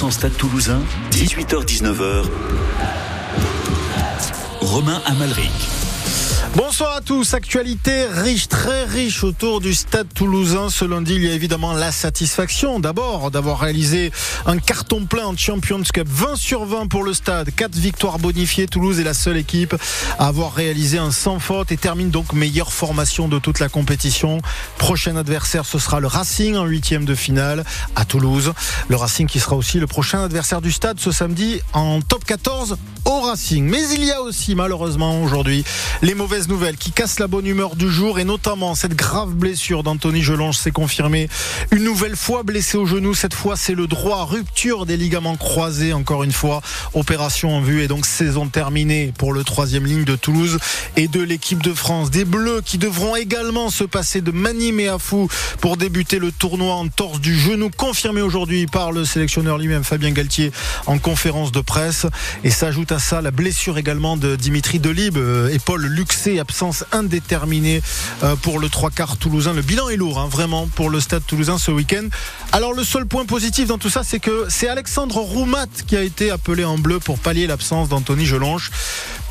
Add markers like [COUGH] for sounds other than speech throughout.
100% Stade Toulousain, 18h-19h. Romain Amalric. Bonsoir à tous. Actualité riche, très riche autour du stade toulousain. Ce lundi, il y a évidemment la satisfaction d'abord d'avoir réalisé un carton plein en Champions Cup. 20 sur 20 pour le stade. 4 victoires bonifiées. Toulouse est la seule équipe à avoir réalisé un sans faute et termine donc meilleure formation de toute la compétition. Prochain adversaire, ce sera le Racing en huitième de finale à Toulouse. Le Racing qui sera aussi le prochain adversaire du stade ce samedi en top 14 au Racing. Mais il y a aussi malheureusement aujourd'hui les mauvaises nouvelles qui cassent la bonne humeur du jour et notamment cette grave blessure d'Anthony Gelange s'est confirmée. Une nouvelle fois blessé au genou, cette fois c'est le droit, rupture des ligaments croisés encore une fois. Opération en vue et donc saison terminée pour le troisième ligne de Toulouse et de l'équipe de France. Des Bleus qui devront également se passer de Manim et Afou pour débuter le tournoi en torse du genou confirmé aujourd'hui par le sélectionneur lui-même Fabien Galtier en conférence de presse et s'ajoute à ça la blessure également de Dimitri Delibes, euh, épaule luxée, absence indéterminée euh, pour le trois quarts toulousain. Le bilan est lourd, hein, vraiment, pour le stade toulousain ce week-end. Alors le seul point positif dans tout ça, c'est que c'est Alexandre Roumat qui a été appelé en bleu pour pallier l'absence d'Anthony Gelonche.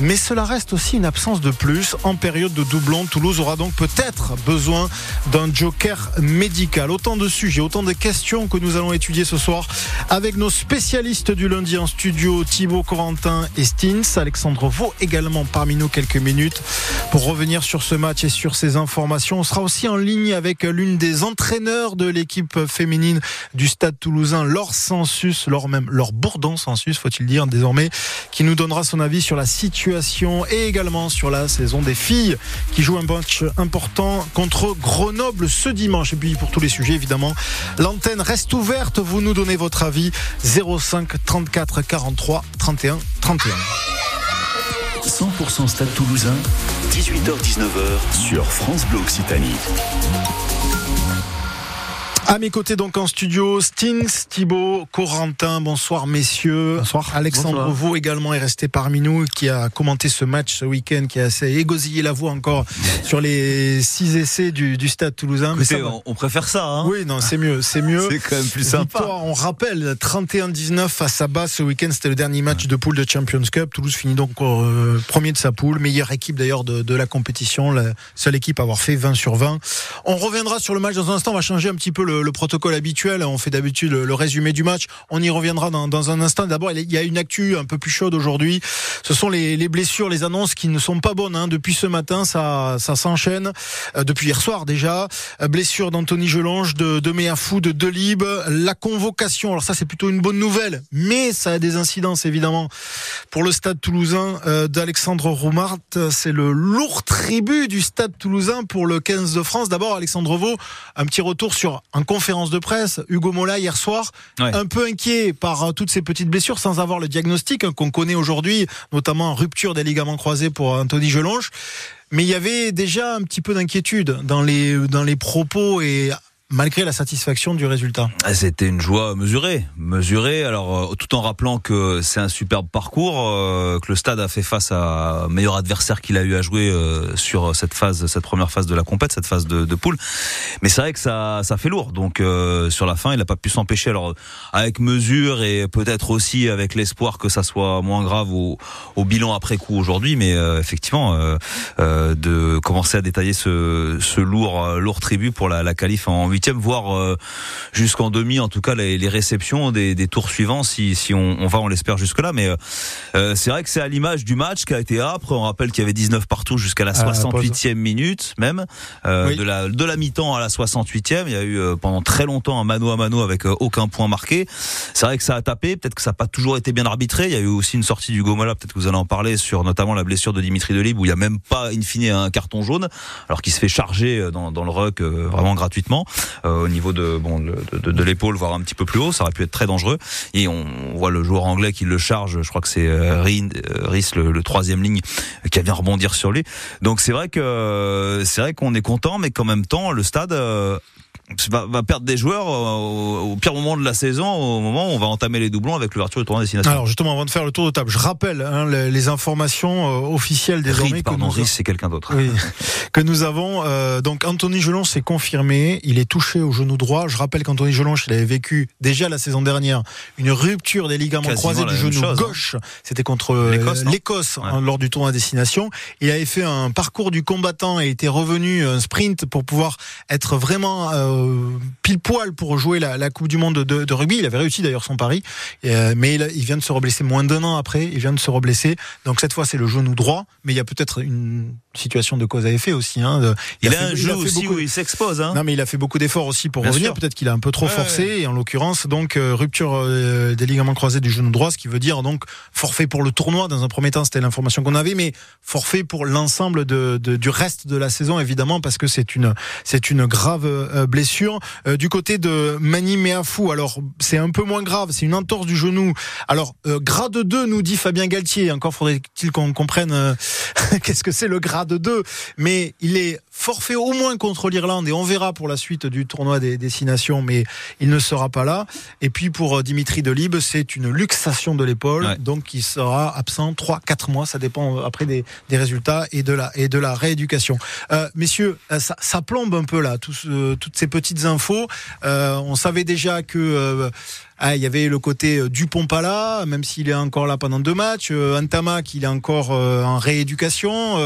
Mais cela reste aussi une absence de plus. En période de doublon, Toulouse aura donc peut-être besoin d'un joker médical. Autant de sujets, autant de questions que nous allons étudier ce soir avec nos spécialistes du lundi en studio, Thibaut Corentin et Stins. Alexandre Vaux également parmi nous quelques minutes pour revenir sur ce match et sur ces informations. On sera aussi en ligne avec l'une des entraîneurs de l'équipe féminine du Stade toulousain, Laure Sensus, Laure même, Laure Bourdon Sensus, faut-il dire désormais, qui nous donnera son avis sur la situation et également sur la saison des filles qui jouent un match important contre Grenoble ce dimanche. Et puis pour tous les sujets, évidemment, l'antenne reste ouverte. Vous nous donnez votre avis 05 34 43 31 31. 100% Stade Toulousain, 18h-19h sur France Bleu Occitanie. À mes côtés donc en studio, Stings, Thibaut, Corentin, bonsoir messieurs. Bonsoir. Alexandre Bonsoir. Vaux également est resté parmi nous, qui a commenté ce match ce week-end, qui a assez égosillé la voix encore sur les six essais du, du stade toulousain. Mais ça on, on préfère ça. Hein Oui, non, c'est mieux, c'est mieux. [LAUGHS] C'est quand même plus sympa. Victoire, on rappelle, 31-19 face à Bas ce week-end, c'était le dernier match de poule de Champions Cup. Toulouse finit donc euh, premier de sa poule, meilleure équipe d'ailleurs de, de la compétition, la seule équipe à avoir fait 20 sur 20. On reviendra sur le match dans un instant, on va changer un petit peu le, le protocole habituel. On fait d'habitude le, résumé du match. On y reviendra dans, un instant. D'abord, il y a une actu un peu plus chaude aujourd'hui. Ce sont les, les blessures, les annonces qui ne sont pas bonnes. Hein. Depuis ce matin, ça, ça s'enchaîne. Euh, depuis hier soir déjà. Euh, blessure d'Anthony Gelange, de, de Méafou, de Delibes. La convocation, alors ça c'est plutôt une bonne nouvelle, mais ça a des incidences évidemment pour le stade toulousain euh, d'Alexandre Roumart. C'est le lourd tribut du stade toulousain pour le 15 de France. D'abord, Alexandre Vaux, un petit retour sur une conférence de presse. Hugo Mola hier soir, Ouais. un peu inquiet par euh, toutes ces petites blessures sans avoir le diagnostic hein, qu'on connaît aujourd'hui, notamment rupture des ligaments croisés pour Anthony Gelonge. Mais il y avait déjà un petit peu d'inquiétude dans les, dans les propos et malgré la satisfaction du résultat. Ah, C'était une joie mesurée, mesurée. Alors, euh, tout en rappelant que c'est un superbe parcours, euh, que le Stade a fait face à meilleur adversaire qu'il a eu à jouer euh, sur cette phase, cette première phase de la compète, cette phase de, poule. Mais c'est vrai que ça, ça fait lourd. Donc, sur la fin, il n'a pas pu s'empêcher. Alors, avec mesure et peut-être aussi avec l'espoir que ça soit moins grave au, au bilan après coup aujourd'hui. Mais effectivement, de commencer à détailler ce, ce lourd, lourd tribut pour la, la qualif en huitième, voire euh, jusqu'en demi, en tout cas les, les réceptions des, des tours suivants, si, si on, on va, on l'espère jusque là. Mais euh, euh, c'est vrai que c'est à l'image du match qui a été âpre. On rappelle qu'il y avait 19 partout jusqu'à la À la 68e minute même, euh, Oui. de la de la mi-temps à la 68e. Il y a eu euh, pendant très longtemps un mano à mano avec euh, aucun point marqué. C'est vrai que ça a tapé. Peut-être que ça n'a pas toujours été bien arbitré. Il y a eu aussi une sortie du Gomola. Peut-être que vous allez en parler sur notamment la blessure de Dimitri Delibes où il y a même pas in fine un carton jaune, alors qu'il se fait charger dans, dans le ruck euh, vraiment gratuitement euh, au niveau de bon de, de, de l'épaule, voire un petit peu plus haut. Ça aurait pu être très dangereux. Et on voit le joueur anglais qui le charge. Je crois que c'est euh, euh, Rhys, le, le troisième ligne, euh, qui vient rebondir sur lui. Donc c'est vrai que euh, c'est vrai qu'on est content, mais qu'en même temps le stade euh, va, va perdre des joueurs au, au, pire moment de la saison, au moment où on va entamer les doublons avec l'ouverture du tournoi destination. Alors justement, avant de faire le tour de table, je rappelle hein, les, les, informations euh, officielles désormais. Rick, pardon, Rick, c'est quelqu'un d'autre. Oui, [LAUGHS] que nous avons. Euh, donc Anthony Gelon s'est confirmé, il est touché au genou droit. Je rappelle qu'Anthony Gelon, il avait vécu déjà la saison dernière une rupture des ligaments Quasiment croisés du genou chose, gauche. Hein. C'était contre l'Écosse ouais. hein, lors du tournoi destination. Il avait fait un parcours du combattant et était revenu un sprint pour pouvoir être vraiment euh, pile poil pour jouer la, la Coupe du Monde de, de, rugby. Il avait réussi d'ailleurs son pari, euh, mais il, il, vient de se reblesser moins d'un an après. Il vient de se reblesser. Donc cette fois, c'est le genou droit, mais il y a peut-être une situation de cause à effet aussi. Hein. Il, il, a, a fait, un jeu aussi beaucoup... où il s'expose. Hein. Non, mais il a fait beaucoup d'efforts aussi pour Bien revenir. Peut-être qu'il a un peu trop ouais, forcé. Ouais. Et en l'occurrence, donc euh, rupture euh, des ligaments croisés du genou droit, ce qui veut dire donc forfait pour le tournoi. Dans un premier temps, c'était l'information qu'on avait, mais forfait pour l'ensemble de, de, du reste de la saison, évidemment, parce que c'est une c'est une grave euh, blessure. du côté de Mani Meafou, alors c'est un peu moins grave, c'est une entorse du genou. Alors grade 2, nous dit Fabien Galtier. Encore faudrait-il qu'on comprenne [LAUGHS] qu'est-ce que c'est le grade 2, mais il est forfait au moins contre l'Irlande et on verra pour la suite du tournoi des destinations, mais il ne sera pas là. Et puis pour Dimitri Delibes, c'est une luxation de l'épaule, ouais. donc il sera absent 3-4 mois, ça dépend après des, des, résultats et de la, et de la rééducation. Euh, messieurs, ça, ça, plombe un peu là, tout, euh, toutes ces petites infos. Euh, on savait déjà que euh, ah, il y avait le côté Dupont pas là, même s'il est encore là pendant deux matchs. Euh, Antama qui est encore euh, en rééducation.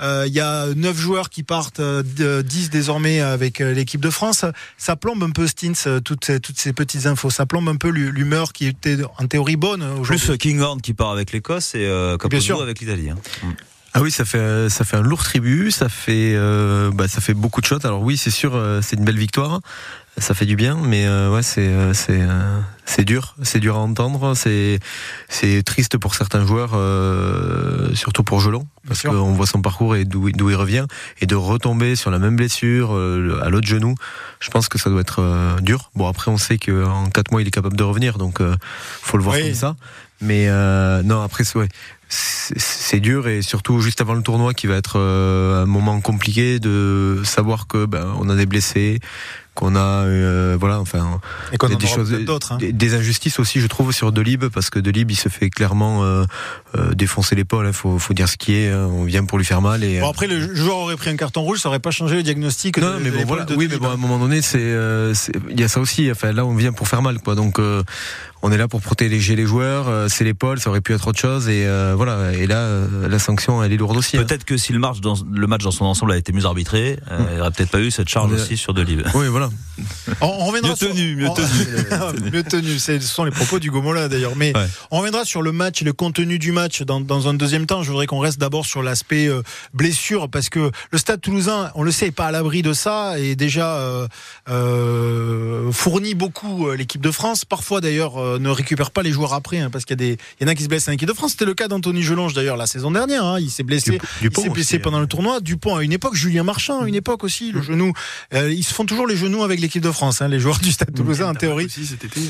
Euh, il y a neuf joueurs qui partent, de, 10 désormais avec l'équipe de France. Ça plombe un peu Stins, toutes ces, toutes ces petites infos. Ça plombe un peu l'humeur qui était en théorie bonne aujourd'hui. Plus Kinghorn qui part avec l'Écosse et euh, Capozzo avec l'Italie. Hein. Ah oui, ça fait ça fait un lourd tribut, ça fait euh, bah, ça fait beaucoup de shots. Alors oui, c'est sûr, c'est une belle victoire ça fait du bien, mais euh, ouais, c'est c'est c'est dur, c'est dur à entendre, c'est c'est triste pour certains joueurs, euh, surtout pour Gelon, parce qu'on voit son parcours et d'où d'où il revient, et de retomber sur la même blessure euh, à l'autre genou, je pense que ça doit être euh, dur. Bon après, on sait qu'en quatre mois il est capable de revenir, donc euh, faut le voir oui. comme ça. Mais non, après c'est ouais, c'est dur et surtout juste avant le tournoi qui va être un moment compliqué de savoir que ben on a des blessés qu'on a euh, voilà enfin et des, des choses hein. des, des, injustices aussi je trouve sur Delib parce que Delib il se fait clairement euh, euh, défoncer l'épaule il hein, faut, faut dire ce qui est hein. on vient pour lui faire mal et bon, après le joueur aurait pris un carton rouge ça aurait pas changé le diagnostic non, de, mais bon voilà oui mais bon à un moment donné c'est il y a ça aussi enfin là on vient pour faire mal quoi donc on est là pour protéger les joueurs, c'est l'épaule, ça aurait pu être autre chose et euh, voilà. Et là, euh, la sanction elle est lourde aussi. Peut-être hein. que si le match dans le match dans son ensemble a été mieux arbitré, euh, il n'y aurait peut-être pas eu cette charge aussi sur Delib. Oui, voilà. [LAUGHS] on, on reviendra mieux tenu, [LAUGHS] mieux tenu, mieux tenu. Ce sont les propos du Gomola d'ailleurs. Mais ouais. on reviendra sur le match le contenu du match dans, dans un deuxième temps. Je voudrais qu'on reste d'abord sur l'aspect euh, blessure parce que le Stade Toulousain, on le sait, est pas à l'abri de ça et déjà fournit beaucoup l'équipe de France. Parfois d'ailleurs ne récupère pas les joueurs après, hein, parce qu'il y, a des, il y en a qui se blessent en équipe de France. C'était le cas d'Anthony Gelonge d'ailleurs la saison dernière. Hein, il s'est blessé, il s'est blessé aussi, pendant hein. le tournoi. Dupont à une époque, Julien Marchand à une époque aussi, le genou. Euh, ils se font toujours les genoux avec l'équipe de France, hein, les joueurs du Stade Toulousain en théorie. Aussi, cet été,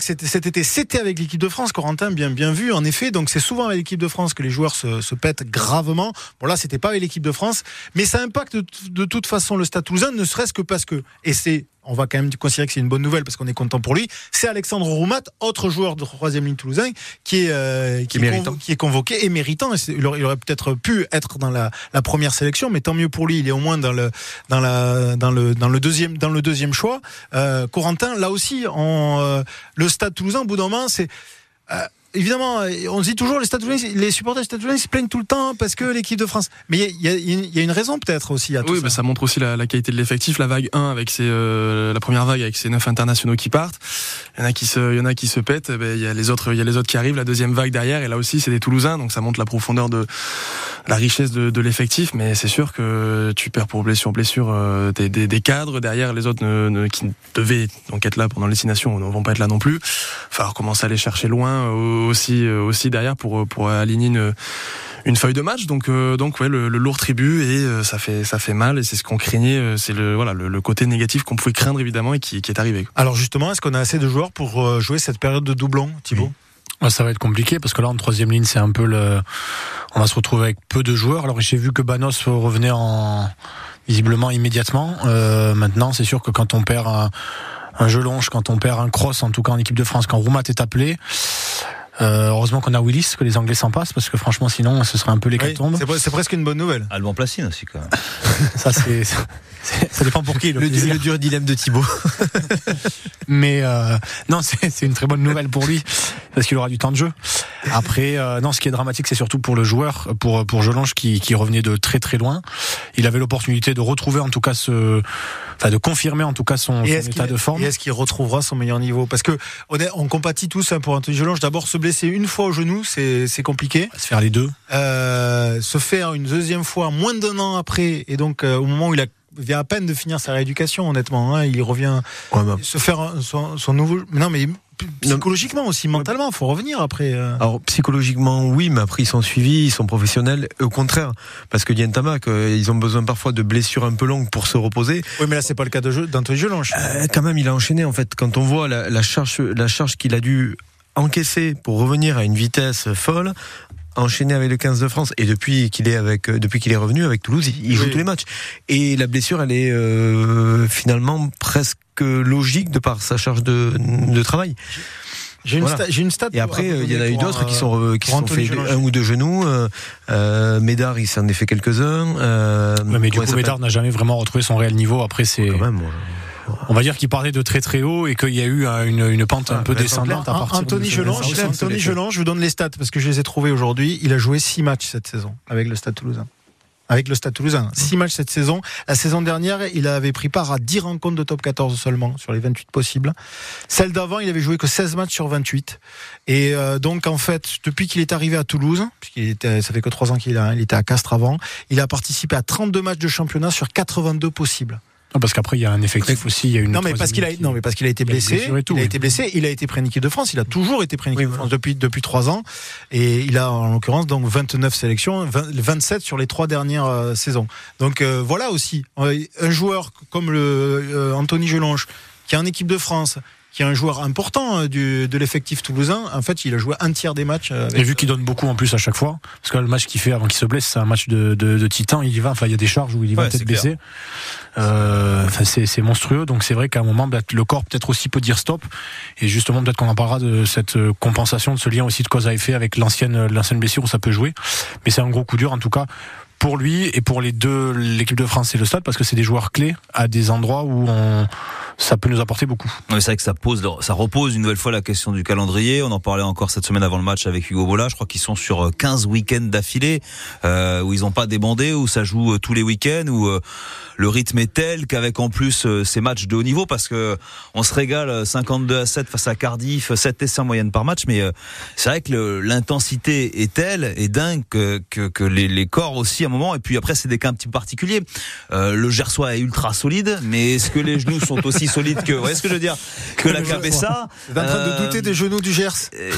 c'était cet été, c'était avec l'équipe de France. Corentin bien bien vu en effet. Donc c'est souvent avec l'équipe de France que les joueurs se, se pètent gravement. Bon là c'était pas avec l'équipe de France, mais ça impacte de, de toute façon le Stade Toulousain, ne serait-ce que parce que et c'est on va quand même considérer que c'est une bonne nouvelle parce qu'on est content pour lui. C'est Alexandre Roumat, autre joueur de troisième ligne toulousain, qui est, euh, qui, qui, est convo qui, est convoqué et méritant. Il aurait, aurait peut-être pu être dans la, la, première sélection, mais tant mieux pour lui. Il est au moins dans le, dans la, dans le, dans le deuxième, dans le deuxième choix. Euh, Corentin, là aussi, en, euh, le Stade Toulousain, au bout d'un moment, c'est évidemment, on dit toujours les, les supporters des Stade Toulousain se plaignent tout le temps parce que l'équipe de France. Mais il y, y, y a, une raison peut-être aussi à tout oui, ça. Bah ça montre aussi la, la qualité de l'effectif. La vague 1 avec ses, euh, la première vague avec ses neuf internationaux qui partent. Il y en a qui se, il y en a qui se pètent. Il bah, y a les autres, il y a les autres qui arrivent. La deuxième vague derrière et là aussi c'est des Toulousains. Donc ça montre la profondeur de la richesse de, de l'effectif. Mais c'est sûr que tu perds pour blessure blessure euh, des, des, des, cadres derrière. Les autres ne, ne, qui devaient donc être là pendant les nations ne vont pas être là non plus. Falloir commencer à aller chercher loin aussi aussi derrière pour pour aligner une une feuille de match donc euh, donc ouais le, le, lourd tribut et euh, ça fait ça fait mal et c'est ce qu'on craignait euh, c'est le voilà le, le, côté négatif qu'on pouvait craindre évidemment et qui, qui est arrivé alors justement est-ce qu'on a assez de joueurs pour jouer cette période de doublon Thibaut? Oui. ça va être compliqué parce que là en troisième ligne c'est un peu le, on va se retrouver avec peu de joueurs. Alors j'ai vu que Banos revenait en visiblement immédiatement. Euh, maintenant c'est sûr que quand on perd un, un jeu longe, quand on perd un cross, en tout cas en équipe de France, quand Roumat est appelé, euh, heureusement qu'on a Willis, que les Anglais s'en passent, parce que franchement, sinon, ce serait un peu l'hécatombe. Oui, c'est presque une bonne nouvelle. Alban Placine aussi, quand même. ça, c'est, [LAUGHS] ça dépend pour qui. Le, le, dur dilemme de Thibaut. [LAUGHS] Mais euh, non, c'est une très bonne nouvelle pour lui, parce qu'il aura du temps de jeu. Après, euh, non, ce qui est dramatique, c'est surtout pour le joueur, pour pour Jolange qui, qui revenait de très très loin. Il avait l'opportunité de retrouver, en tout cas, ce, enfin, de confirmer en tout cas son, son état de forme. Et est-ce qu'il retrouvera son meilleur niveau? Parce que on, est, on compatit tous hein, pour Anthony Jolange. D'abord, se blesser une fois au genou, c'est compliqué. Se faire les deux. Euh, se faire une deuxième fois moins d'un an après, et donc euh, au moment où il a vient à peine de finir sa rééducation, honnêtement. Hein, il revient ouais, bah. se faire son, son, nouveau. Non, mais psychologiquement aussi, mentalement, faut revenir après. Euh. Alors psychologiquement, oui, mais après ils sont suivis, ils sont professionnels. Au contraire, parce que Dientama, ils ont besoin parfois de blessures un peu longues pour se reposer. Oui, mais là c'est pas le cas Jolange. Euh, quand même, il a enchaîné en fait. Quand on voit la, la charge, la charge qu'il a dû encaisser pour revenir à une vitesse folle enchaîné avec le 15 de France et depuis qu'il est avec euh, depuis qu'il est revenu avec Toulouse, il, joue tous les matchs. Et la blessure, elle est euh, finalement presque logique de par sa charge de, de travail. J'ai une, voilà. une, stat. Et après, il y en a eu d'autres qui sont euh, qui sont fait un ou deux genoux. Euh, Médard, il s'en est fait quelques-uns. Euh, mais du coup, Médard n'a jamais vraiment retrouvé son réel niveau. Après, c'est. Quand même. On va dire qu'il partait de très très haut et qu'il y a eu une, une pente un peu descendante à partir Anthony de Anthony je vous donne les stats parce que je les ai trouvés aujourd'hui. Il a joué six matchs cette saison avec le Stade Toulousain avec le Stade Toulousain. Six matchs cette saison. La saison dernière, il avait pris part à 10 rencontres de top 14 seulement, sur les 28 possibles. Celle d'avant, il avait joué que 16 matchs sur 28. Et euh, donc, en fait, depuis qu'il est arrivé à Toulouse, puisqu'il était, ça fait que 3 ans qu'il il était à Castres avant, il a participé à 32 matchs de championnat sur 82 possibles. Non, parce qu'après il y a un effectif aussi, il y a une Non mais parce qu'il a non mais parce qu'il a été blessé, il a, tout, il a été blessé, il a été pris en équipe de France, il a toujours été en équipe de France depuis depuis trois ans. Et il a en l'occurrence donc 29 sélections, 20, 27 sur les trois dernières euh, saisons. Donc euh, voilà aussi un joueur comme le euh, Anthony Gelonge qui est en équipe de France, qui est un joueur important euh, du, de l'effectif toulousain. En fait, il a joué un tiers des matchs. et vu qu'il donne beaucoup en plus à chaque fois, parce que le match qu'il fait avant qu'il se blesse, c'est un match de, de, de, titan. Il y va, enfin, il y a des charges où il y va ouais, peut-être blessé. Euh, enfin, c'est monstrueux. Donc c'est vrai qu'à un moment, le corps peut-être aussi peut dire stop. Et justement, peut-être qu'on en parlera de cette euh, compensation, de ce lien aussi de cause à effet avec l'ancienne l'ancienne blessure où ça peut jouer. Mais c'est un gros coup dur en tout cas pour lui et pour les deux, l'équipe de France et le Stade, parce que c'est des joueurs clés à des endroits où on, ça peut nous apporter beaucoup. c'est vrai que ça pose, ça repose une nouvelle fois la question du calendrier. On en parlait encore cette semaine avant le match avec Hugo Bola. Je crois qu'ils sont sur 15 week-ends d'affilée, euh, où ils n'ont pas débandé, où ça joue euh, tous les week-ends, où euh, le rythme est tel qu'avec en plus euh, ces matchs de haut niveau, parce que on se régale 52 à 7 face à Cardiff, 7 essais en moyenne par match, mais c'est vrai que l'intensité est telle et dingue que les, les, corps aussi à un moment, et puis après c'est des cas un petit peu particuliers. le Gersois est ultra solide, mais est-ce que les genoux sont aussi solide que, vous voyez ce que je veux dire, [LAUGHS] que la Cabessa. Vous êtes en train de douter des genoux du Gers euh,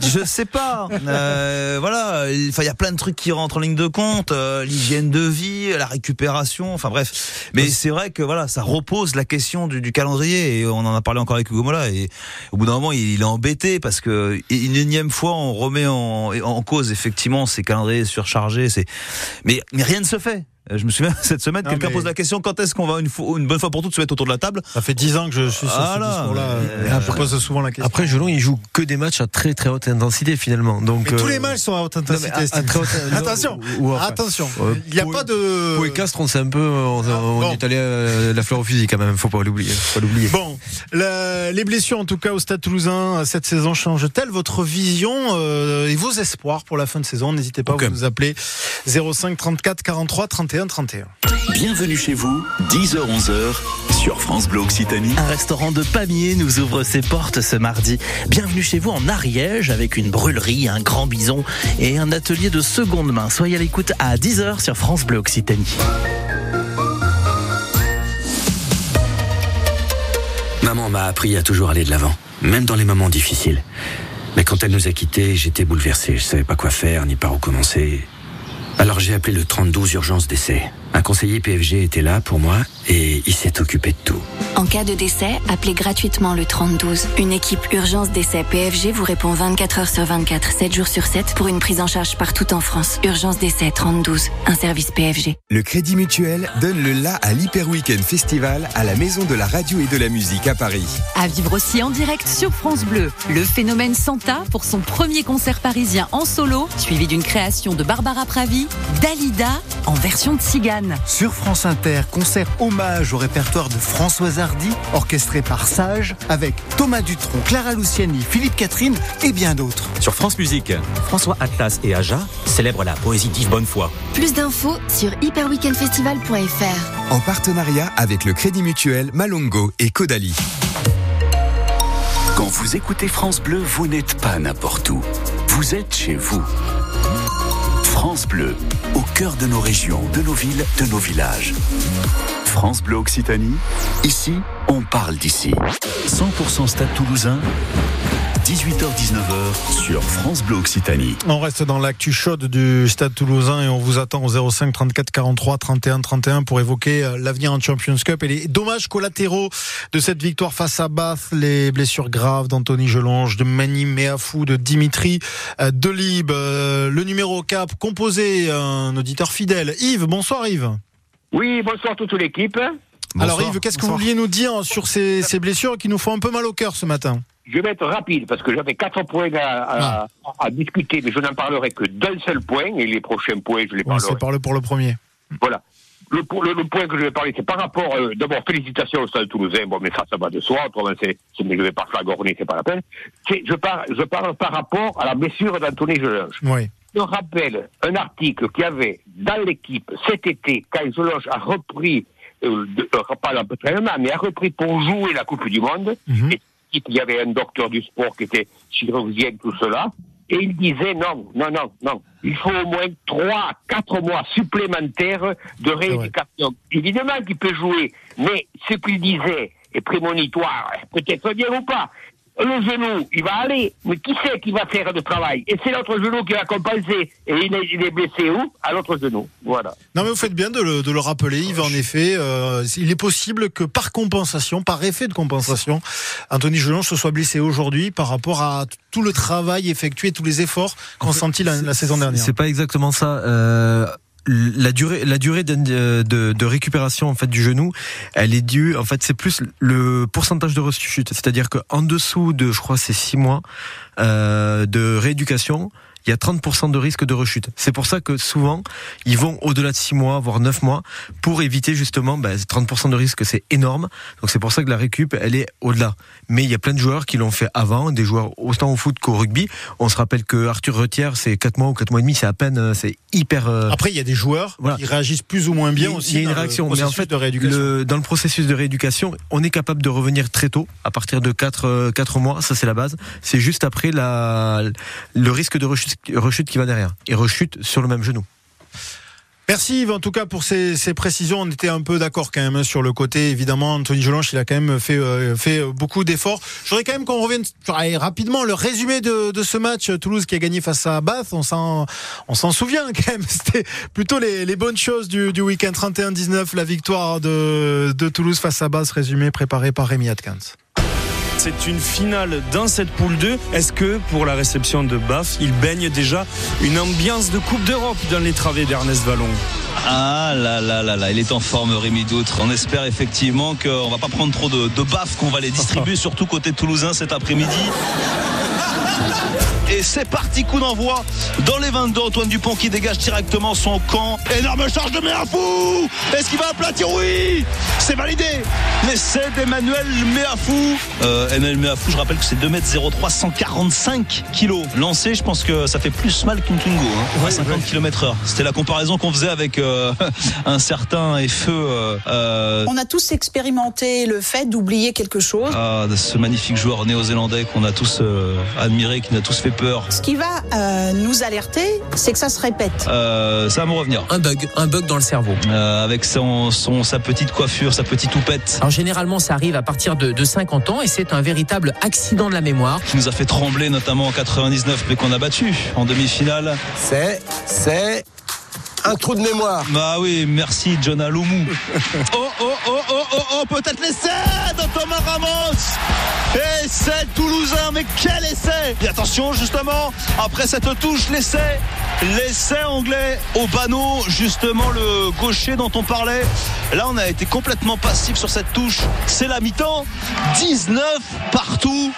Je sais pas. Euh, voilà, il y a plein de trucs qui rentrent en ligne de compte, euh, l'hygiène de vie, la récupération, enfin bref. Mais c'est vrai que voilà, ça repose la question du, du, calendrier et on en a parlé encore avec Hugo Mola et au bout d'un moment il, est embêté parce que une énième fois on remet en, en cause effectivement ces calendriers surchargés, c'est mais mais rien ne se fait. Euh, je me souviens [LAUGHS] cette semaine, quelqu'un pose la question quand est-ce qu'on va une, fois, une bonne fois pour toutes se mettre autour de la table? Ça fait 10 ans que je suis sur ce discours-là. Euh, je pose souvent la question. Après, Gelon, il joue que des matchs à très très haute intensité finalement. Donc mais tous les euh, matchs sont à haute intensité. à, très haute, [LAUGHS] attention, attention. Il n'y a pas de. Pour les Castres, on sait un peu, on, on est allé à la fleur au fusil quand même. Faut pas l'oublier. Faut l'oublier. Bon, la, les blessures en tout cas au Stade Toulousain cette saison changent-elles votre vision euh, et vos espoirs pour la fin de saison? N'hésitez pas okay. à vous appeler 05 34 43 31 31. Bienvenue chez vous, 10h-11h sur France Bleu Occitanie. Un restaurant de Pamiers nous ouvre ses portes ce mardi. Bienvenue chez vous en Ariège avec une brûlerie, un grand bison et un atelier de seconde main. Soyez à l'écoute à 10h sur France Bleu Occitanie. Maman m'a appris à toujours aller de l'avant, même dans les moments difficiles. Mais quand elle nous a quittés, j'étais bouleversé. Je savais pas quoi faire ni par où commencer. Alors j'ai appelé le 32 urgence d'essai Un conseiller PFG était là pour moi et il s'est occupé de tout. En cas de décès, appelez gratuitement le 3012. Une équipe urgence décès PFG vous répond 24 heures sur 24, 7 jours sur 7 pour une prise en charge partout en France. Urgence décès 3012, un service PFG. Le Crédit Mutuel donne le la à l'Hyper Weekend Festival à la Maison de la Radio et de la Musique à Paris. À vivre aussi en direct sur France Bleu. Le phénomène Santa pour son premier concert parisien en solo, suivi d'une création de Barbara Pravi, Dalida en version de cigane. Sur France Inter, concert hommage au répertoire de Françoise Hardy, orchestré par Sage, avec Thomas Dutronc, Clara Luciani, Philippe Catherine et bien d'autres. Sur France Musique, François Atlas et Aja célèbrent la poésie d'Yves Bonnefoy. Plus d'infos sur hyperweekendfestival.fr. En partenariat avec le Crédit Mutuel, Malongo et Caudalie. Quand vous écoutez France Bleu, vous n'êtes pas n'importe où. Vous êtes chez vous. France Bleu, au cœur de nos régions, de nos villes, de nos villages. France Bleu Occitanie, ici, on parle d'ici. 100% Stade Toulousain, 18h-19h sur France Bleu Occitanie. On reste dans l'actu chaude du Stade Toulousain et on vous attend au 05 34 43 31 31 pour évoquer euh, l'avenir en Champions Cup et les dommages collatéraux de cette victoire face à Bath, les blessures graves d'Anthony Gelonge, de Mani Meafou, de Dimitri euh, Delib, euh, le numéro cap composé un auditeur fidèle. Yves, bonsoir Yves. Oui, bonsoir toute l'équipe. Alors Yves, qu'est-ce que vous vouliez nous dire sur ces, ces blessures qui nous font un peu mal au cœur ce matin je vais être rapide parce que j'avais quatre points à, à, à, discuter, mais je n'en parlerai que d'un seul point et les prochains points, je les parlerai. c'est parle pour le premier. Voilà. Le, le, le, point que je vais parler, c'est par rapport, euh, d'abord, félicitations au Stade Toulousain, bon, mais ça, ça va de soi, autrement, c'est, mais je vais pas flagorner, c'est pas la peine. Je parle, je parle par rapport à la blessure d'Anthony Gelange. Oui. Je rappelle un article qu'il y avait dans l'équipe cet été, quand Gelange a repris, euh, de, pas l'entraînement, mais a repris pour jouer la Coupe du Monde, Mhm. et il y avait un docteur du sport qui était chirurgien, tout cela, et il disait non, non, non, non, il faut au moins trois, quatre mois supplémentaires de rééducation. Évidemment qu'il peut jouer, mais ce qu'il disait est prémonitoire, peut-être bien ou pas. Le genou, il va aller, mais qui c'est qui va faire le travail? Et c'est l'autre genou qui va compenser. Et il est, il est blessé où? À l'autre genou. Voilà. Non mais vous faites bien de le, de le rappeler, Yves. En effet, euh, il est possible que par compensation, par effet de compensation, Anthony Gelon se soit blessé aujourd'hui par rapport à tout le travail effectué, tous les efforts consentis la, la saison dernière. C'est pas exactement ça. Euh la durée, la durée de, de, de, récupération en fait du genou, elle est due. En fait, c'est plus le pourcentage de rechute, c'est-à-dire qu'en dessous de, je crois, c'est six mois euh, de rééducation, il y a 30% de risque de rechute. C'est pour ça que souvent, ils vont au-delà de 6 mois, voire 9 mois, pour éviter justement bah, 30% de risque, c'est énorme. Donc c'est pour ça que la récup, elle est au-delà. Mais il y a plein de joueurs qui l'ont fait avant, des joueurs autant au foot qu'au rugby. On se rappelle que Arthur Retière, c'est 4 mois ou 4 mois et demi, c'est à peine, c'est hyper... Euh... Après, il y a des joueurs voilà. qui réagissent plus ou moins bien il, aussi. Il y a une réaction, mais en fait, de rééducation. Le, dans le processus de rééducation, on est capable de revenir très tôt, à partir de 4, 4 mois, ça c'est la base. C'est juste après la, le risque de rechute, rechute qui va derrière. Et rechute sur le même genou. Merci Yves, en tout cas pour ces, précisions. On était un peu d'accord quand même sur le côté. Évidemment, Anthony Jolanche, il a quand même fait, euh, beaucoup d'efforts. Je voudrais quand même qu'on revienne rapidement le résumé de, ce match. Toulouse qui a gagné face à Bath. On s'en, souvient quand même. [LAUGHS] C'était plutôt les, bonnes choses du, du week-end 31-19, la victoire de, de Toulouse face à Bath. Résumé préparé par Rémi Atkins. C'est une finale dans cette poule 2. Est-ce que pour la réception de Baf, il baigne déjà une ambiance de Coupe d'Europe dans les travées d'Ernest Vallon? Ah là là là là, il est en forme Rémi Doutre. On espère effectivement qu'on va pas prendre trop de, de baffes, qu'on va les distribuer, [LAUGHS] surtout côté toulousain cet après-midi. Et c'est parti, coup d'envoi dans les 22. Antoine Dupont qui dégage directement son camp. Énorme charge de Méafou Est-ce qu'il va aplatir? Oui C'est validé Mais c'est d'Emmanuel Méafou. Euh, Emmanuel Méafou, je rappelle que c'est 2m03, 145 kilos. Lancé, je pense que ça fait plus mal qu'une Twingo, hein, à 50 km heure. C'était la comparaison qu'on faisait avec euh, [LAUGHS] un certain et feu. Euh, On a tous expérimenté le fait d'oublier quelque chose. Ah, ce magnifique joueur néo-zélandais qu'on a tous euh, admiré, qui nous a tous fait peur. Ce qui va euh, nous alerter, c'est que ça se répète. Euh, ça va me revenir. Un bug, un bug dans le cerveau. Euh, avec son, son, sa petite coiffure, sa petite toupette. Alors généralement, ça arrive à partir de, de 50 ans et c'est un véritable accident de la mémoire. Qui nous a fait trembler notamment en 99, mais qu'on a battu en demi-finale. C'est, c'est un trou de mémoire. Bah oui, merci John Alomou. [LAUGHS] oh, oh, oh, oh, oh, oh, peut-être l'essai de Thomas Ramos. Essai toulousain, mais quel essai Et attention, justement, après cette touche, l'essai, l'essai anglais au panneau, justement le gaucher dont on parlait. Là, on a été complètement passif sur cette touche. C'est la mi-temps. 19 partout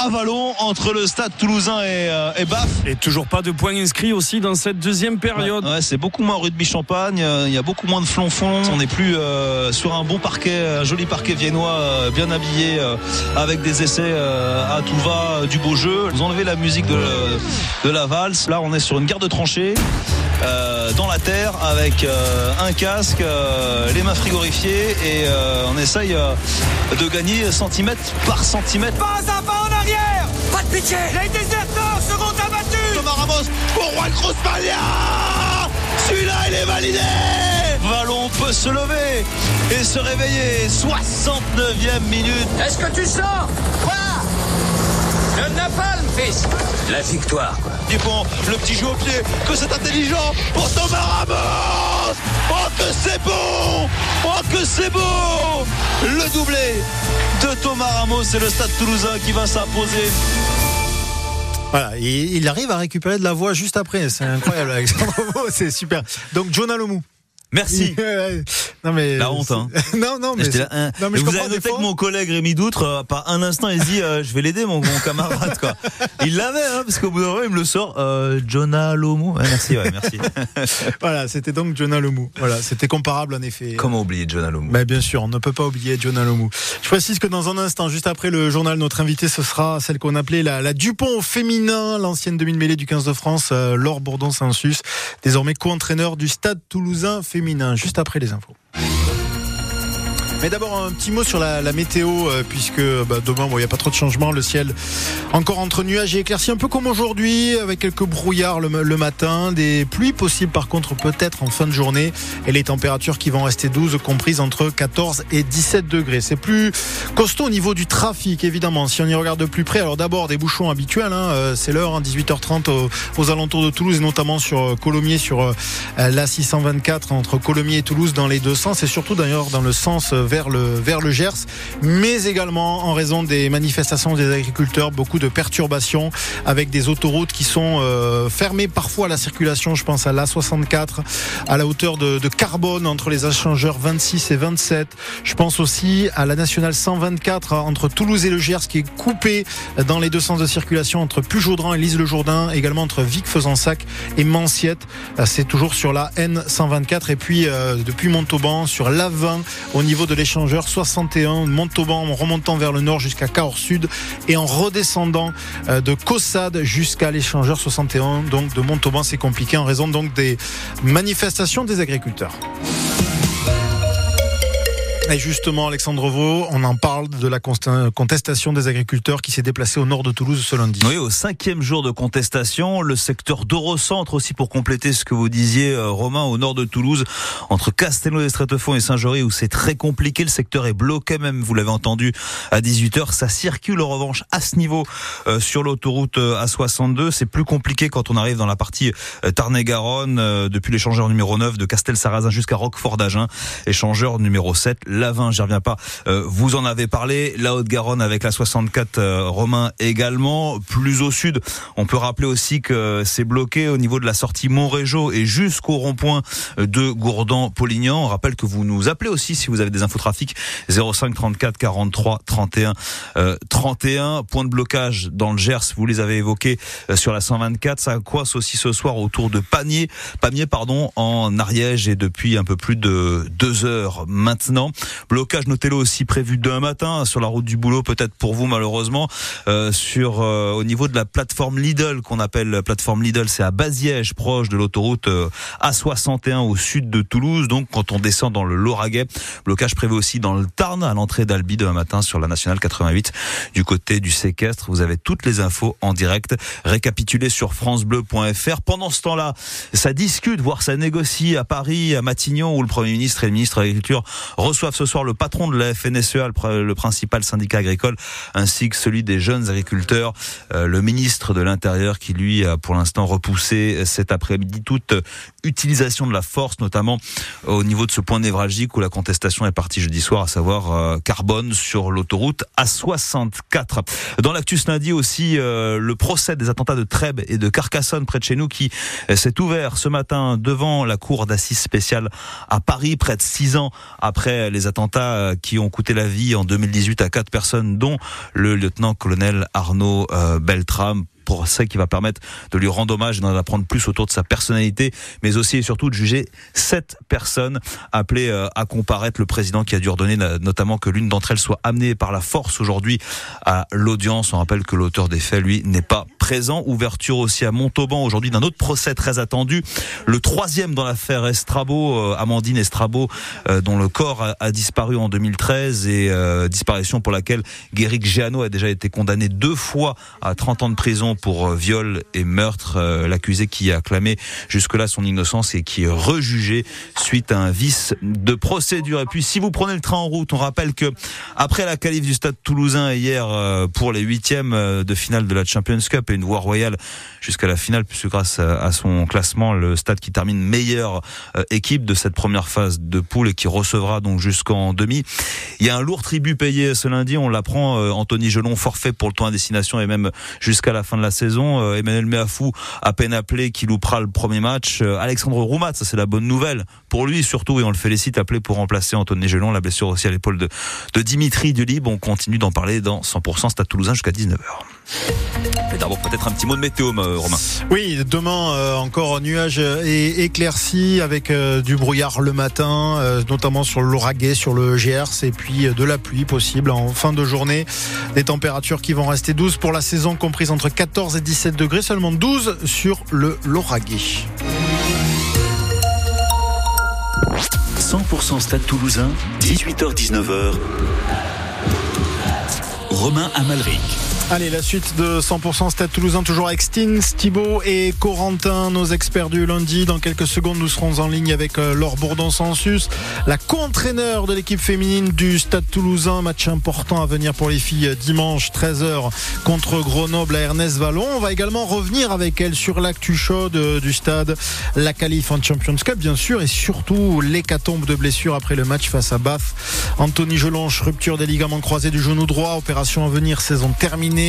à Vallon entre le stade toulousain et, euh, et Baf. Et toujours pas de points inscrits aussi dans cette deuxième période. Ouais, c'est beaucoup moins rugby champagne, euh, il y a beaucoup moins de flonfons. On n'est plus euh, sur un bon parquet, un joli parquet viennois, euh, bien habillé, euh, avec des essais euh, à tout va, du beau jeu. Vous enlevez la musique de, de la valse. Là, on est sur une garde tranchée. euh, dans la terre avec euh, un casque, euh, les mains frigorifiées et euh, on essaye euh, de gagner centimètre par centimètre. Pas un pas en arrière Pas de pitié Les déserteurs seront abattus Thomas Ramos pour Juan Cruz Celui-là, il est validé Vallon peut se lever et se réveiller. 69e minute. Est-ce que tu sens Quoi? Le napalm, fils La victoire, quoi. Dupont, le petit jeu au pied, que c'est intelligent pour Thomas Ramos Oh que c'est bon Oh que c'est beau Le doublé de Thomas Ramos, c'est le stade toulousain qui va s'imposer. Voilà, il arrive à récupérer de la voix juste après. C'est incroyable, Alexandre [LAUGHS] c'est super. Donc, John Alomou. Merci. [LAUGHS] non mais La honte, hein. [LAUGHS] non non mais, J'étais là, hein. non, mais Et je vous avez noté fois. que mon collègue Rémi Doutre, euh, par un instant, il dit euh, Je vais l'aider, mon, mon camarade. Quoi. [LAUGHS] Il l'avait, hein, parce qu'au bout d'un moment, il me le sort. Euh, Jonah. Ouais, merci, ouais, merci. voilà, c'était donc John Alomou. Voilà, c'était comparable en effet. Comment oublier Jonah Lomo Mais bien sûr, on ne peut pas oublier John Alomou. Je précise que dans un instant, juste après le journal, notre invité, ce sera celle qu'on appelait la, la Dupont féminin, l'ancienne demi-mêlée du 15 de France, euh, Laure Bourdon-Saint-Sus, désormais co-entraîneur du Stade Toulousain féminin. Juste après les infos. Mais d'abord un petit mot sur la, météo, euh, puisque bah, demain, il n'y a pas trop de changements. Le ciel encore entre nuages et éclaircies, un peu comme aujourd'hui, avec quelques brouillards le, matin, des pluies possibles par contre peut-être en fin de journée, et les températures qui vont rester 12, comprises entre 14 et 17 degrés. C'est plus costaud au niveau du trafic, évidemment. Si on y regarde de plus près, alors d'abord des bouchons habituels, hein, euh, c'est l'heure, hein, 18h30 aux, aux alentours de Toulouse, et notamment sur euh, Colomiers, sur la 624 entre Colomiers et Toulouse dans les deux sens, et surtout d'ailleurs dans le sens vers le, vers le Gers, mais également en raison des manifestations des agriculteurs, beaucoup de perturbations avec des autoroutes qui sont euh, fermées parfois à la circulation. Je pense à l'A64, à la hauteur de, de Carbone entre les échangeurs 26 et 27. Je pense aussi à la nationale 124 entre Toulouse et le Gers qui est coupée dans les deux sens de circulation entre Pujaudran et Lise-le-Jourdain, également entre Vic-Fezensac et Manciette. Euh, C'est toujours sur la N124 et puis euh, depuis Montauban sur l'A20 au niveau de l'échangeur 61 Montauban en remontant vers le nord jusqu'à Cahors Sud et en redescendant euh, de Caussade jusqu'à l'échangeur 61 donc de Montauban c'est compliqué en raison donc des manifestations des agriculteurs. Et justement, Alexandre Vaux, on en parle de la contestation des agriculteurs qui s'est déplacée au nord de Toulouse ce lundi. Oui, au cinquième jour de contestation, le secteur d'Orocentre aussi pour compléter ce que vous disiez, euh, Romain, au nord de Toulouse, entre Castelnau d'Estrétefond et Saint-Jory, où c'est très compliqué. Le secteur est bloqué même, vous l'avez entendu, à 18h. Ça circule en revanche à ce niveau euh, sur l'autoroute euh, A62. C'est plus compliqué quand on arrive dans la partie euh, Tarn-et-Garonne, euh, depuis l'échangeur numéro 9 de Castel-Sarrazin jusqu'à Roquefort d'Agen, échangeur numéro 7, l'Avin, j'y reviens pas. Euh, vous en avez parlé, la Haute-Garonne avec la 64 euh, Romain également. Plus au sud, on peut rappeler aussi que c'est bloqué au niveau de la sortie Montrégeau et jusqu'au rond-point de Gourdan-Polignan. On rappelle que vous nous appelez aussi si vous avez des infos trafic 05 34 43 31 euh, 31. Point de blocage dans le Gers, vous les avez évoqués euh, sur la 124. Ça coince aussi ce soir autour de Panier, Pamiers pardon, en Ariège et depuis un peu plus de deux heures maintenant. Blocage, notez-le aussi prévu demain matin sur la route du boulot, peut-être pour vous malheureusement, euh, sur euh, au niveau de la plateforme Lidl qu'on appelle plateforme Lidl, c'est à Baziège, proche de l'autoroute euh, A61 au sud de Toulouse. Donc quand on descend dans le Lauragais, blocage prévu aussi dans le Tarn à l'entrée d'Albi demain matin sur la nationale 88 du côté du séquestre. Vous avez toutes les infos en direct récapitulées sur francebleu.fr. Pendant ce temps-là, ça discute, voire ça négocie à Paris, à Matignon, où le Premier ministre et le ministre de l'Agriculture reçoivent ce soir le patron de la FNSEA, le principal syndicat agricole, ainsi que celui des jeunes agriculteurs, euh, le ministre de l'Intérieur qui lui a pour l'instant repoussé cet après-midi toute utilisation de la force, notamment au niveau de ce point névralgique où la contestation est partie jeudi soir, à savoir euh, Carbone sur l'autoroute A64. Dans l'actu ce lundi aussi, euh, le procès des attentats de Trèbes et de Carcassonne près de chez nous qui s'est ouvert ce matin devant la cour d'assises spéciale à Paris, près de six ans après les attentats qui ont coûté la vie en 2018 à quatre personnes, dont le lieutenant-colonel Arnaud euh, Beltram procès qui va permettre de lui rendre hommage et d'en apprendre plus autour de sa personnalité, mais aussi et surtout de juger sept personnes appelées euh, à comparaître. Le président qui a dû ordonner notamment que l'une d'entre elles soit amenée par la force aujourd'hui à l'audience. On rappelle que l'auteur des faits, lui, n'est pas Ouverture aussi à Montauban aujourd'hui d'un autre procès très attendu. Le troisième dans l'affaire Estrabo, euh, Amandine Estrabo, euh, dont le corps a, disparu en 2013 et disparition pour laquelle Guéric Géano a déjà été condamné deux fois à 30 ans de prison pour euh, viol et meurtre. Euh, l'accusé qui a clamé jusque-là son innocence et qui est rejugé suite à un vice de procédure. Et puis, si vous prenez le train en route, on rappelle que après la qualif du Stade Toulousain hier euh, pour les huitièmes de finale de la Champions Cup voie royale jusqu'à la finale, puisque grâce à son classement, le Stade qui termine meilleure équipe de cette première phase de poule et qui recevra donc jusqu'en demi. Il y a un lourd tribut payé ce lundi, on l'apprend. Anthony Gelon forfait pour le tour à destination et même jusqu'à la fin de la saison. Euh, Emmanuel Meafou, à peine appelé, qui loupera le premier match. Euh, Alexandre Roumat, ça c'est la bonne nouvelle pour lui surtout, et on le félicite, appelé pour remplacer Anthony Gelon. La blessure aussi à l'épaule de, de Dimitri Delib. On continue d'en parler dans 100% Stade Toulousain jusqu'à 19h. D'abord peut-être un petit mot de météo, Romain. Oui, demain euh, encore nuages et éclaircies avec du brouillard le matin, notamment sur l'Auragais, sur le GRC, et puis de la pluie possible en fin de journée. Des températures qui vont rester douces pour la saison comprise entre 14 14 et 17 degrés, seulement 12 sur le Lauragais. 100% Stade Toulousain, 18h-19h. Romain Amalric. Allez, la suite de 100% Stade Toulousain, toujours avec Stins, Thibaut et Corentin, nos experts du lundi. Dans quelques secondes, nous serons en ligne avec euh, Laure Bourdon-Sansus, la co-entraîneur de l'équipe féminine du Stade Toulousain. Match important à venir pour les filles euh, dimanche 13h contre Grenoble à Ernest Vallon. On va également revenir avec elle sur l'actu chaude euh, du stade, la qualif en Champions Cup, bien sûr, et surtout l'hécatombe de blessures après le match face à Bath. Anthony Gelonche, rupture des ligaments croisés du genou droit, opération à venir, saison terminée.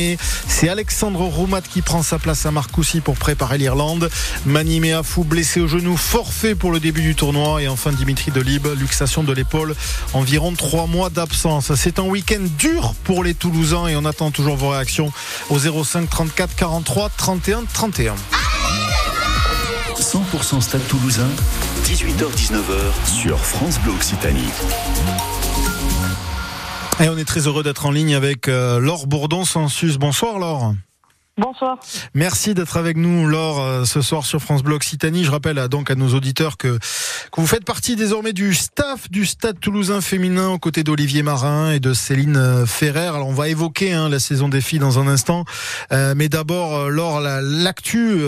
C'est Alexandre Roumat qui prend sa place à Marcoussis pour préparer l'Irlande. Mani Meafou blessé au genou, forfait pour le début du tournoi. Et enfin Dimitri Delib, luxation de l'épaule, environ trois mois d'absence. C'est un week-end dur pour les Toulousains et on attend toujours vos réactions au 05 34 43 31 31. 100% Stade Toulousain, 18h-19h sur France Bleu Occitanie. Et on est très heureux d'être en ligne avec euh, Laure Bourdon-Sansus. Bonsoir Laure. Bonsoir. Merci d'être avec nous, Laure, euh, ce soir sur France Bleu Occitanie. Je rappelle donc à nos auditeurs que, que vous faites partie désormais du staff du Stade Toulousain féminin aux côtés d'Olivier Marin et de Céline euh, Ferrer. Alors on va évoquer hein, la saison des filles dans un instant, euh, mais d'abord, Laure, l'actu,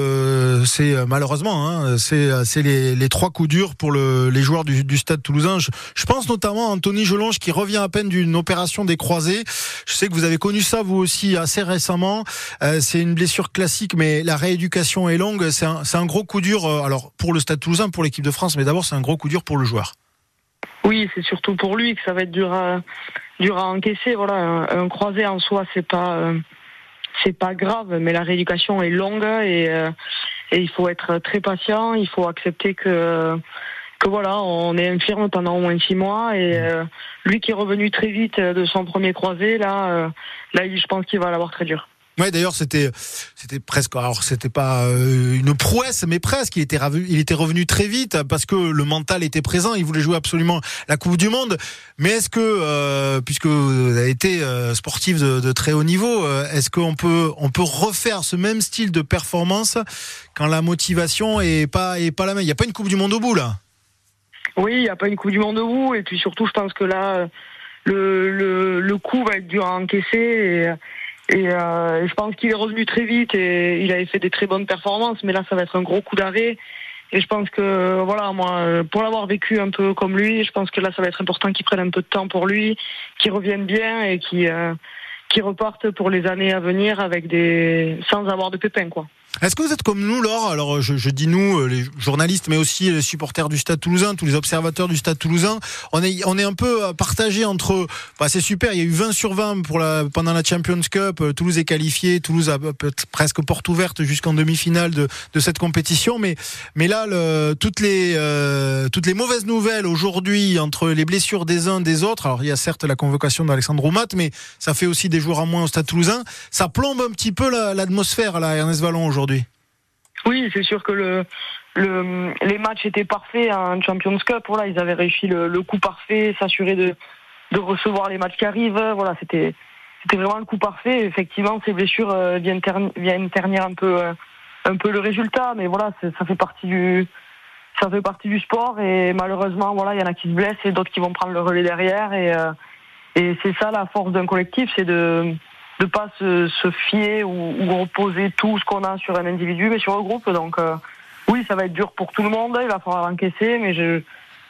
c'est malheureusement, hein, c'est les, les, trois coups durs pour le, les joueurs du, Stade Toulousain. Je, pense notamment à Anthony Gelonge qui revient à peine d'une opération des croisés. Je sais que vous avez connu ça vous aussi assez récemment. C'est une blessure classique, mais la rééducation est longue. C'est un, gros coup dur, euh, alors pour le Stade Toulousain, pour l'équipe de France, mais d'abord c'est un gros coup dur pour le joueur. Oui, c'est surtout pour lui que ça va être dur à, dur à encaisser. Voilà, un, croisé en soi, c'est pas euh, c'est pas grave, mais la rééducation est longue et, euh, et, il faut être très patient. Il faut accepter que que voilà, on est infirme pendant au moins six mois et lui qui est revenu très vite de son premier croisé, là, là, je pense qu'il va l'avoir très dur. Ouais, d'ailleurs, c'était, c'était presque, alors c'était pas euh, une prouesse, mais presque. Il était, revenu, il était revenu très vite parce que le mental était présent. Il voulait jouer absolument la Coupe du Monde. Mais est-ce que, euh, puisque vous avez été euh, sportif de, très haut niveau, est-ce qu'on peut, on peut refaire ce même style de performance quand la motivation est pas, est pas la même? Il n'y a pas une Coupe du Monde au bout là? Oui, il n'y a pas une Coupe du Monde au bout. Et puis surtout, je pense que là, le, le, coup va être dur à encaisser. Et euh, je pense qu'il est revenu très vite et il avait fait des très bonnes performances, mais là ça va être un gros coup d'arrêt. Et je pense que, voilà, moi, euh, pour l'avoir vécu un peu comme lui, je pense que là, ça va être important qu'il prenne un peu de temps pour lui, qu'il revienne bien et qu'il euh, qu'il reparte pour les années à venir avec des sans avoir de pépins, quoi. Est-ce que vous êtes comme nous, Laure? Alors, je, je, dis nous, euh, les journalistes, mais aussi les supporters du Stade Toulousain, tous les observateurs du Stade Toulousain. On est, on est un peu euh, partagé entre. Bah, c'est super. Il y a eu 20 sur 20 pour la, pendant la Champions Cup. Euh, Toulouse est qualifié. Toulouse a presque porte ouverte jusqu'en demi-finale de, de cette compétition. Mais, mais là, le, toutes les, euh, toutes les mauvaises nouvelles aujourd'hui entre les blessures des uns des autres. Alors, il y a certes la convocation d'Alexandre Roumat, mais ça fait aussi des joueurs en moins au Stade Toulousain. Ça plombe un petit peu l'atmosphère là, Ernest Vallon aujourd'hui. Oui, c'est sûr que le, le, les matchs étaient parfaits en Champions Cup. Voilà, ils avaient réussi le, coup parfait, s'assurer de, recevoir les matchs qui arrivent. Voilà, c'était vraiment le coup parfait. Effectivement, ces blessures euh, viennent, ternir, euh, un peu le résultat, mais voilà, ça fait partie du ça fait partie du sport et malheureusement, voilà, il y en a qui se blessent et d'autres qui vont prendre le relais derrière et euh, et c'est ça la force d'un collectif, c'est de de pas se, se fier ou, ou, reposer tout ce qu'on a sur un individu, mais sur le groupe. Donc euh, oui, ça va être dur pour tout le monde. Il va falloir encaisser, mais je,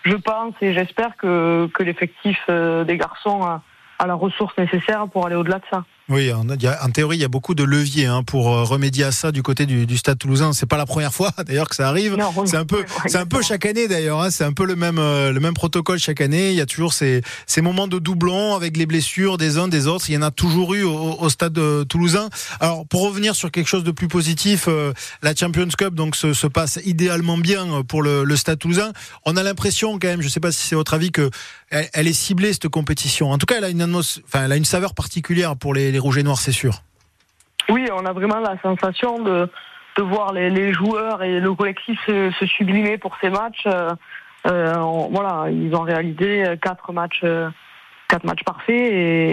je pense et j'espère que, que l'effectif euh, des garçons a, a la ressource nécessaire pour aller au-delà de ça. Oui, en, en, théorie, il y a beaucoup de leviers hein, pour euh, remédier à ça du côté du, du Stade Toulousain. C'est pas la première fois [LAUGHS] d'ailleurs que ça arrive. C'est un peu, c'est un peu chaque année d'ailleurs. Hein, c'est un peu le même, euh, le même protocole chaque année. Il y a toujours ces, ces moments de doublons avec les blessures des uns des autres. Il y en a toujours eu au, au Stade euh, Toulousain. Alors pour revenir sur quelque chose de plus positif, euh, la Champions Cup donc se, se, passe idéalement bien pour le, le Stade Toulousain. On a l'impression quand même, je sais pas si c'est votre avis, que elle, elle, est ciblée cette compétition. En tout cas, elle a une, enfin, elle a une saveur particulière pour les rouges et noirs, c'est sûr. Oui, on a vraiment la sensation de, de voir les, joueurs et le collectif se, sublimer pour ces matchs. Euh, on, voilà, ils ont réalisé quatre matchs, quatre matchs parfaits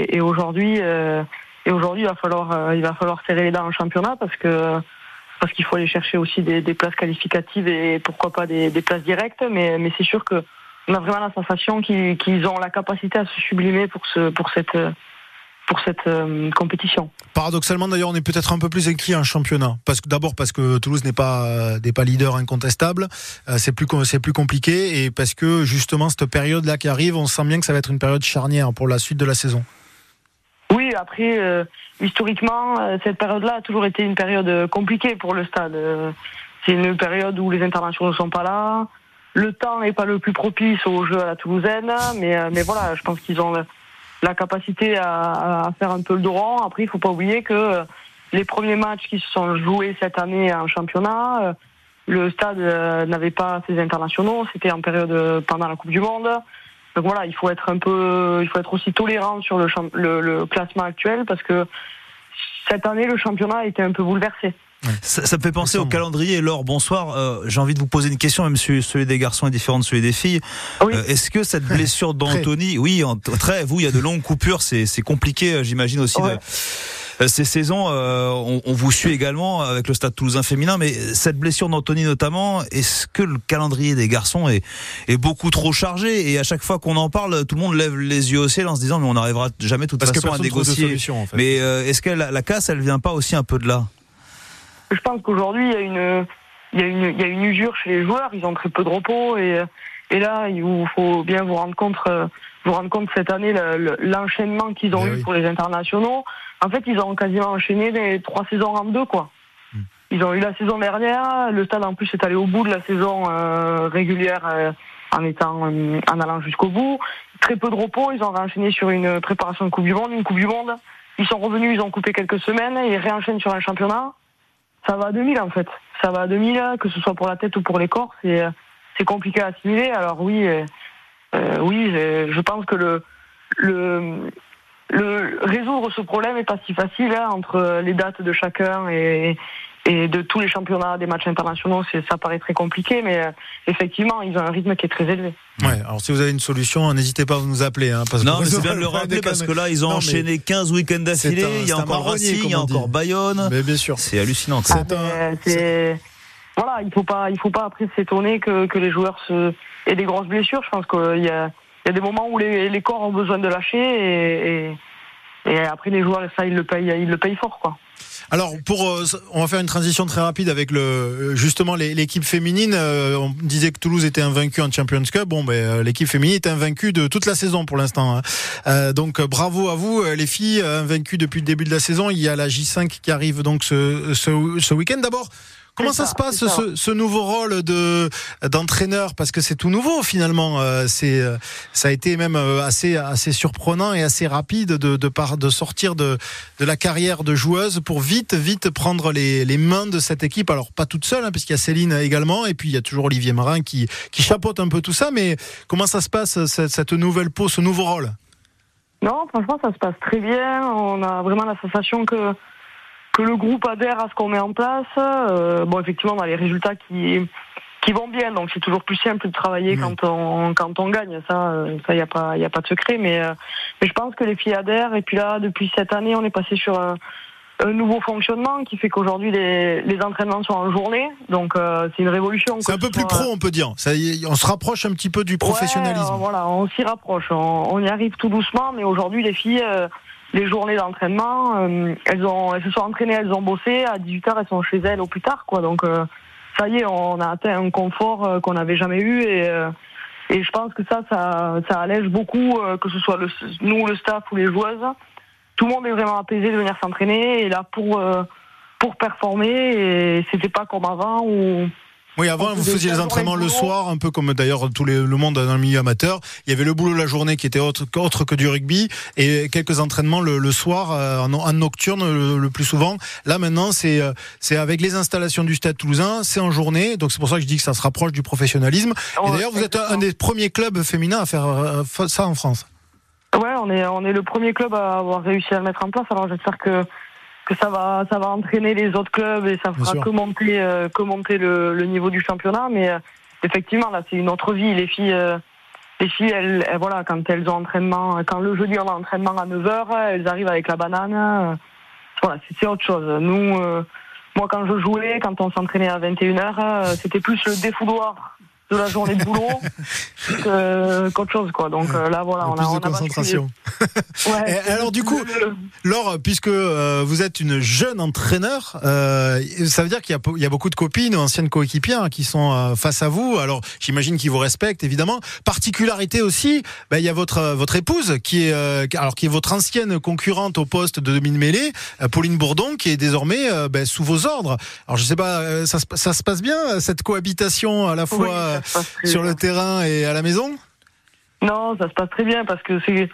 et, aujourd'hui, euh, et aujourd'hui, il va falloir, il va falloir serrer les dents en championnat parce que parce qu'il faut aller chercher aussi des, places qualificatives et pourquoi pas des, places directes. Mais, mais c'est sûr que on a vraiment la sensation qu'ils qu ont la capacité à se sublimer pour ce, pour cette pour cette euh, compétition. Paradoxalement d'ailleurs, on est peut-être un peu plus écrit en championnat parce que d'abord parce que Toulouse n'est pas euh, n'est pas leader incontestable, euh, c'est plus c'est plus compliqué et parce que justement cette période là qui arrive, on sent bien que ça va être une période charnière pour la suite de la saison. Oui, après euh, historiquement cette période-là a toujours été une période compliquée pour le stade. c'est une période où les internationaux ne sont pas là, le temps n'est pas le plus propice au jeu à la toulousaine, mais mais voilà, je pense qu'ils ont la capacité à, faire un peu le rond. Après, il faut pas oublier que les premiers matchs qui se sont joués cette année en championnat, le stade n'avait pas ses internationaux. C'était en période pendant la Coupe du Monde. Donc voilà, il faut être un peu, il faut être aussi tolérant sur le, le classement actuel parce que cette année, le championnat a été un peu bouleversé. Ça, ça, me fait penser au calendrier. Laure, bonsoir. Euh, J'ai envie de vous poser une question, même si celui des garçons est différent de celui des filles. Oui. Euh, Est-ce que cette blessure d'Anthony, oui, en, très, vous, il y a de longues coupures, c'est compliqué, j'imagine aussi. Ouais. De, ces saisons, euh, on, on, vous suit également avec le Stade Toulousain féminin, mais cette blessure d'Anthony notamment, est-ce que le calendrier des garçons est, est beaucoup trop chargé? Et à chaque fois qu'on en parle, tout le monde lève les yeux au ciel en se disant mais on n'arrivera jamais de toute Parce façon que à négocier. Solution, en fait. Mais euh, est-ce que la, la, casse, elle vient pas aussi un peu de là? Je pense qu'aujourd'hui il y a une il y a une il y a une usure chez les joueurs. Ils ont très peu de repos et et là il faut bien vous rendre compte vous rendre compte cette année l'enchaînement qu'ils ont Eh eu oui. pour les internationaux. En fait, ils ont quasiment enchaîné les trois saisons en deux, quoi. Hmm. Ils ont eu la saison dernière, le stade en plus est allé au bout de la saison euh, régulière euh, en étant euh, en allant jusqu'au bout. Très peu de repos, ils ont enchaîné sur une préparation de Coupe du Monde, une Coupe du Monde. Ils sont revenus, ils ont coupé quelques semaines, ils réenchaînent sur un championnat. Ça va à 2000 en fait. Ça va à 2000, que ce soit pour la tête ou pour les corps, c'est c'est compliqué à assimiler. Alors oui, euh, oui, je pense que le le le résoudre ce problème est pas si facile hein, entre les dates de chacun et, et de tous les championnats des matchs internationaux. Ça paraît très compliqué, mais euh, effectivement, ils ont un rythme qui est très élevé. Ouais, alors si vous avez une solution, n'hésitez pas à nous appeler. Hein, parce non, mais c'est bien de le rappeler parce que là, ils ont non, enchaîné 15 week-ends d'affilée. Il y a encore Racing, il y a encore Bayonne. Mais bien sûr. C'est hallucinant. Ah, un... Voilà, il faut pas, il faut pas après s'étonner que, que les joueurs se... aient des grosses blessures. Je pense qu'il y a, il y a des moments où les, les corps ont besoin de lâcher et, et, et après les joueurs, ça, ils le payent, ils le payent fort, quoi. Alors pour, euh, on va faire une transition très rapide avec le euh, justement l'équipe féminine. Euh, on disait que Toulouse était invaincu en Champions Cup. Bon, ben l'équipe féminine est invaincue de toute la saison pour l'instant. hein. Donc bravo à vous, les filles invaincues depuis le début de la saison. Il y a la J5 qui arrive donc ce ce, ce week-end. D'abord. Comment ça, ça, se passe c'est ça. ce, ce nouveau rôle de d'entraîneur? Parce que c'est tout nouveau finalement. Euh, c'est euh, ça a été même euh, assez assez surprenant et assez rapide de de, par, de sortir de de la carrière de joueuse pour vite vite prendre les, les mains de cette équipe. Alors pas toute seule hein, puisqu'il y a Céline également et puis il y a toujours Olivier Marin qui qui chapeaute un peu tout ça. Mais comment ça se passe cette, cette nouvelle peau ce nouveau rôle? Non, franchement, ça se passe très bien. On a vraiment la sensation que que le groupe adhère à ce qu'on met en place. Euh, bon, effectivement, on a les résultats qui qui vont bien, donc c'est toujours plus simple de travailler quand on quand on gagne. Ça, euh, ça y a pas y a pas de secret, mais euh, mais je pense que les filles adhèrent. Et puis là, depuis cette année, on est passé sur un, un nouveau fonctionnement qui fait qu'aujourd'hui les, les entraînements sont en journée, donc euh, c'est une révolution. c'est un peu plus pro on peut dire ça on se rapproche un petit peu du professionnalisme Ouais, voilà, on s'y rapproche. On, on y arrive tout doucement, mais aujourd'hui, les filles, euh, les journées d'entraînement, euh, elles ont, elles se sont entraînées, elles ont bossé. À 18 h elles sont chez elles au plus tard, quoi. Donc, euh, ça y est, on a atteint un confort euh, qu'on n'avait jamais eu et. euh, et je pense que ça, ça, ça allège beaucoup, euh, que ce soit le, nous, le staff ou les joueuses. Tout le monde est vraiment apaisé de venir s'entraîner et là pour pour performer. Et c'était pas comme avant où Oui, avant, vous faisiez les entraînements le soir, un peu comme d'ailleurs tout les- le monde dans le milieu amateur. Il y avait le boulot la journée qui était autre, autre que du rugby et quelques entraînements le, le soir, euh, en, en nocturne le, le plus souvent. Là maintenant, c'est euh, c'est avec les installations du Stade Toulousain, c'est en journée, donc c'est pour ça que je dis que ça se rapproche du professionnalisme. Et d'ailleurs, vous êtes un, un des premiers clubs féminins à faire euh, ça en France. Ouais, on est on est le premier club à avoir réussi à le mettre en place. Alors j'espère que que ça va ça va entraîner les autres clubs et ça fera que monter euh, que monter le, le niveau du championnat. Mais euh, effectivement là c'est une autre vie. Les filles euh, les filles elles, elles, voilà quand elles ont entraînement quand le jeudi on a entraînement à 9h elles arrivent avec la banane. euh, voilà c'est autre chose. Nous euh, moi quand je jouais quand on s'entraînait à 21h euh, c'était plus le défouloir de la journée de boulot [LAUGHS] qu'autre chose quoi. Donc euh, là voilà on a on a concentration. [LAUGHS] Ouais, alors du coup, Laure, puisque euh, vous êtes une jeune entraîneur, euh, ça veut dire qu'il y, a y beaucoup de copines, anciennes coéquipières qui sont face à vous. Alors j'imagine qu'ils vous respectent évidemment. Particularité aussi, ben, il y a votre votre épouse qui est alors qui est votre ancienne concurrente au poste de demi-mêlée, Pauline Bourdon, qui est désormais ben, sous vos ordres. Alors je sais pas, ça, se- ça se passe bien cette cohabitation à la fois Euh, sur le terrain et à la maison? Non, ça se passe très bien parce que c'est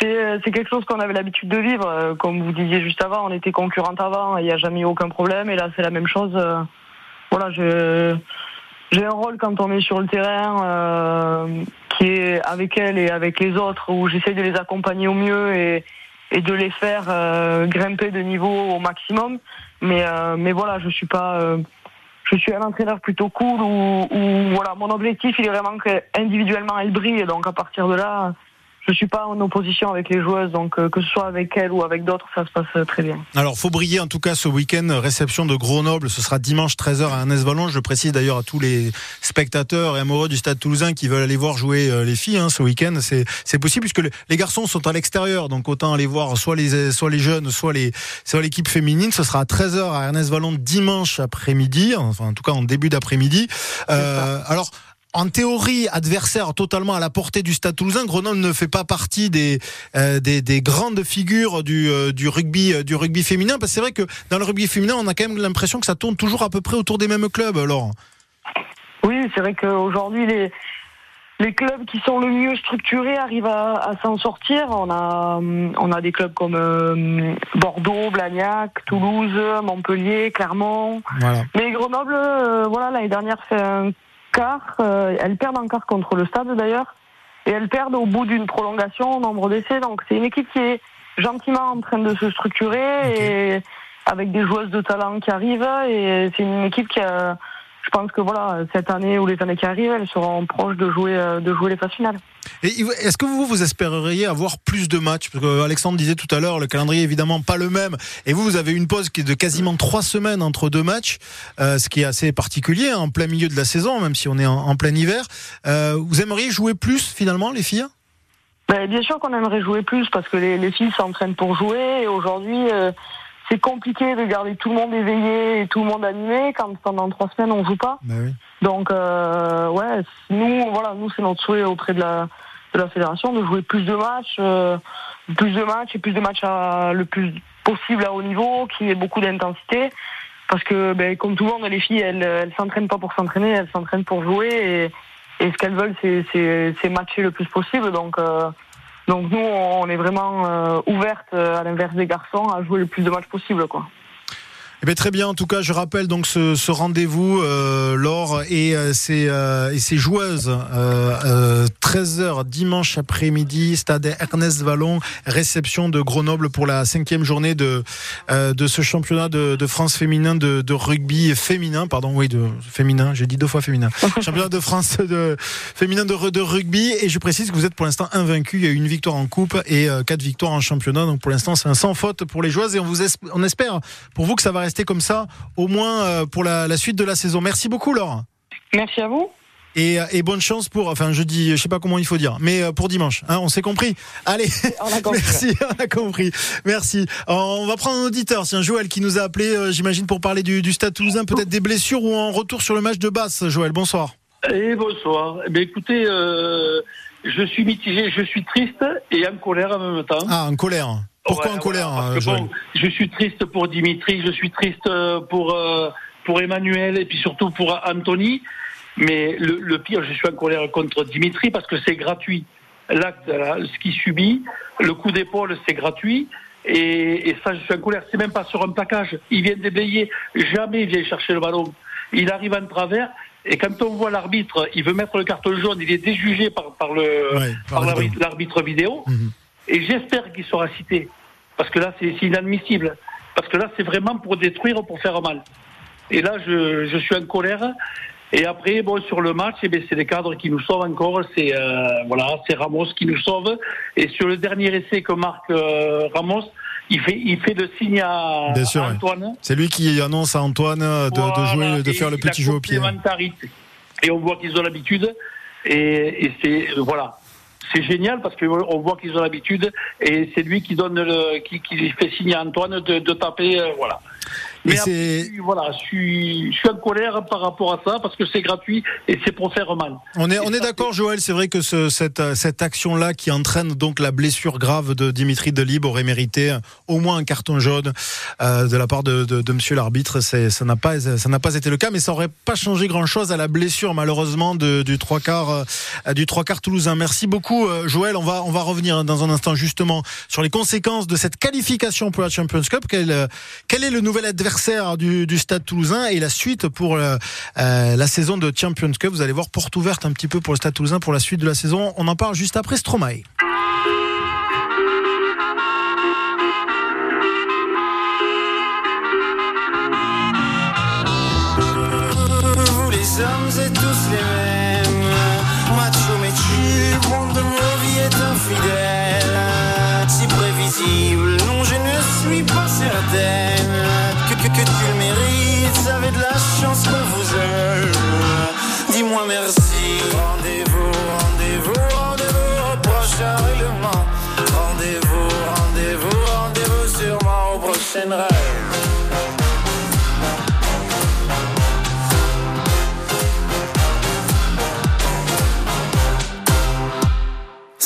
c'est c'est quelque chose qu'on avait l'habitude de vivre. Euh, Comme vous disiez juste avant, on était concurrente avant, il n'y a jamais eu aucun problème. Et là, c'est la même chose. Euh, Voilà, j'ai un rôle quand on est sur le terrain euh, qui est avec elle et avec les autres, où j'essaie de les accompagner au mieux et et de les faire euh, grimper de niveau au maximum. Mais euh, mais voilà, je suis pas euh, je suis un entraîneur plutôt cool où, voilà mon objectif il est vraiment que individuellement elle brille. Donc à partir de là je suis pas en opposition avec les joueuses donc euh, que ce soit avec elle ou avec d'autres ça se passe euh, très bien. Alors, faut briller en tout cas ce week-end. Réception de Grenoble, ce sera dimanche 13h à Ernest Vallon. Je précise d'ailleurs à tous les spectateurs et amoureux du Stade Toulousain qui veulent aller voir jouer euh, les filles hein, ce week-end. C'est c'est possible puisque le- les garçons sont à l'extérieur, donc autant aller voir soit les soit les jeunes, soit les soit l'équipe féminine. Ce sera à 13h à Ernest Vallon dimanche après-midi, enfin en tout cas en début d'après-midi. Euh, alors. En théorie, adversaire totalement à la portée du Stade Toulousain, Grenoble ne fait pas partie des euh, des, des grandes figures du euh, du rugby euh, du rugby féminin. Parce que c'est vrai que dans le rugby féminin, on a quand même l'impression que ça tourne toujours à peu près autour des mêmes clubs. Alors, Oui, c'est vrai qu'aujourd'hui, les, les clubs qui sont le mieux structurés arrivent à, à s'en sortir. On a, on a des clubs comme euh, Bordeaux, Blagnac, Toulouse, Montpellier, Clermont. voilà. Mais Grenoble, euh, voilà, l'année dernière fait un quart. euh, elles perdent un quart contre le stade d'ailleurs. Et elles perdent au bout d'une prolongation au nombre d'essais. Donc c'est une équipe qui est gentiment en train de se structurer et avec des joueuses de talent qui arrivent. Et c'est une équipe qui a, je pense que voilà, cette année ou les années qui arrivent, elles seront proches de jouer, euh, de jouer les phases finales. Et est-ce que vous vous espéreriez avoir plus de matchs? Parce que Alexandre disait tout à l'heure, le calendrier est évidemment pas le même. Et vous, vous avez une pause qui est de quasiment trois semaines entre deux matchs, euh, ce qui est assez particulier hein, en plein milieu de la saison, même si on est en, en plein hiver. Euh, vous aimeriez jouer plus finalement, les filles? Ben, bien sûr qu'on aimerait jouer plus parce que les, les filles s'entraînent pour jouer et aujourd'hui euh, c'est compliqué de garder tout le monde éveillé et tout le monde animé quand pendant trois semaines on joue pas. Bah oui. Donc euh, ouais, nous voilà, nous c'est notre souhait auprès de la de la fédération de jouer plus de matchs, euh, plus de matchs et plus de matchs à, le plus possible à haut niveau, qui ait beaucoup d'intensité. Parce que ben, comme tout le monde, les filles, elles, elles s'entraînent pas pour s'entraîner, elles s'entraînent pour jouer et, et ce qu'elles veulent, c'est matcher le plus possible. Donc euh, donc nous, on est vraiment euh, ouvertes, euh, à l'inverse des garçons, à jouer le plus de matchs possible, quoi. Eh bien, très bien. En tout cas, je rappelle donc ce, ce rendez-vous, euh, Laure et euh, ses, euh, et ses joueuses. Euh, euh, 13h dimanche après-midi, stade Ernest Vallon, réception de Grenoble pour la cinquième journée de euh, de ce championnat de, de France féminin de, de rugby féminin, pardon, oui, de féminin. J'ai dit deux fois féminin. [LAUGHS] championnat de France de féminin de, de rugby. Et je précise que vous êtes pour l'instant invaincu. Il y a eu une victoire en coupe et euh, quatre victoires en championnat. Donc pour l'instant, c'est un sans faute pour les joueuses et on vous es- on espère pour vous que ça va rester comme ça, au moins euh, pour la, la suite de la saison. Merci beaucoup, Laure. Merci à vous. Et, euh, et bonne chance pour, enfin, je dis, je sais pas comment il faut dire, mais euh, pour dimanche. Hein, on s'est compris. Allez, [LAUGHS] merci, on a compris. Merci. On va prendre un auditeur, c'est un Joël qui nous a appelé, j'imagine, pour parler du, du Stade Toulousain, peut-être des blessures ou en retour sur le match de Basse. Joël, bonsoir. Et bonsoir. Eh bien, écoutez, euh, je suis mitigé, je suis triste et en colère en même temps. Ah, en colère. Pourquoi Ouais, en colère, voilà, parce euh, que Joël? bon, Je suis triste pour Dimitri, je suis triste euh, pour, euh, pour Emmanuel et puis surtout pour Anthony. Mais le, le pire, je suis en colère contre Dimitri parce que c'est gratuit. L'acte, ce qu'il subit, le coup d'épaule, c'est gratuit. Et, et ça, je suis en colère. C'est même pas sur un plaquage. Il vient déblayer. Jamais il vient chercher le ballon. Il arrive en travers. Et quand on voit l'arbitre, il veut mettre le carton jaune, il est déjugé par, par Ouais, par par Et j'espère qu'il sera cité. Parce que là, c'est inadmissible. Parce que là, c'est vraiment pour détruire, pour faire mal. Et là, je, je suis en colère. Et après, bon, sur le match, eh c'est les cadres qui nous sauvent encore. C'est euh, voilà, c'est Ramos qui nous sauve. Et sur le dernier essai que marque euh, Ramos, il fait, il fait le signe à, Bien sûr, à ouais. Antoine. C'est lui qui annonce à Antoine euh, de, jouer, de faire le petit jeu au pied. Et on voit qu'ils ont l'habitude. Et, et c'est voilà, c'est génial parce qu'on voit qu'ils ont l'habitude. Et c'est lui qui donne le, qui, fait signe à Antoine de, de taper. euh, voilà. Mais après, voilà, je suis, je suis en colère par rapport à ça parce que c'est gratuit et c'est pour faire mal. On est, on est d'accord, Joël. C'est vrai que ce, cette, cette action-là qui entraîne donc la blessure grave de Dimitri Delib aurait mérité au moins un carton jaune euh, de la part de, de, de Monsieur l'arbitre. C'est, ça n'a pas, ça n'a pas été le cas, mais ça aurait pas changé grand-chose à la blessure malheureusement de, du trois quarts, euh, du trois quarts toulousain. Merci beaucoup, euh, Joël. On va, on va revenir dans un instant justement sur les conséquences de cette qualification pour la Champions Cup. Quel, euh, quel est le nouvel adversaire du, du Stade Toulousain et la suite pour euh, euh, la saison de Champions Cup Vous allez voir porte ouverte un petit peu pour le Stade Toulousain pour la suite de la saison. On en parle juste après Stromae.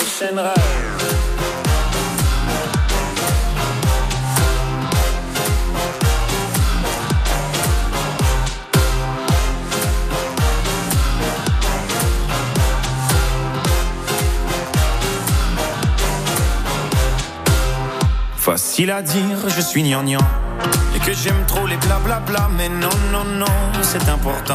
Sûrement au prochain rêve. Facile à dire, je suis gnangnan. Et que j'aime trop les blablabla, mais non, non, non, c'est important.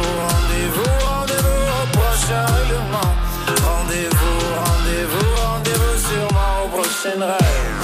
Rendez-vous, rendez-vous, rendez-vous sûrement au prochain rêve.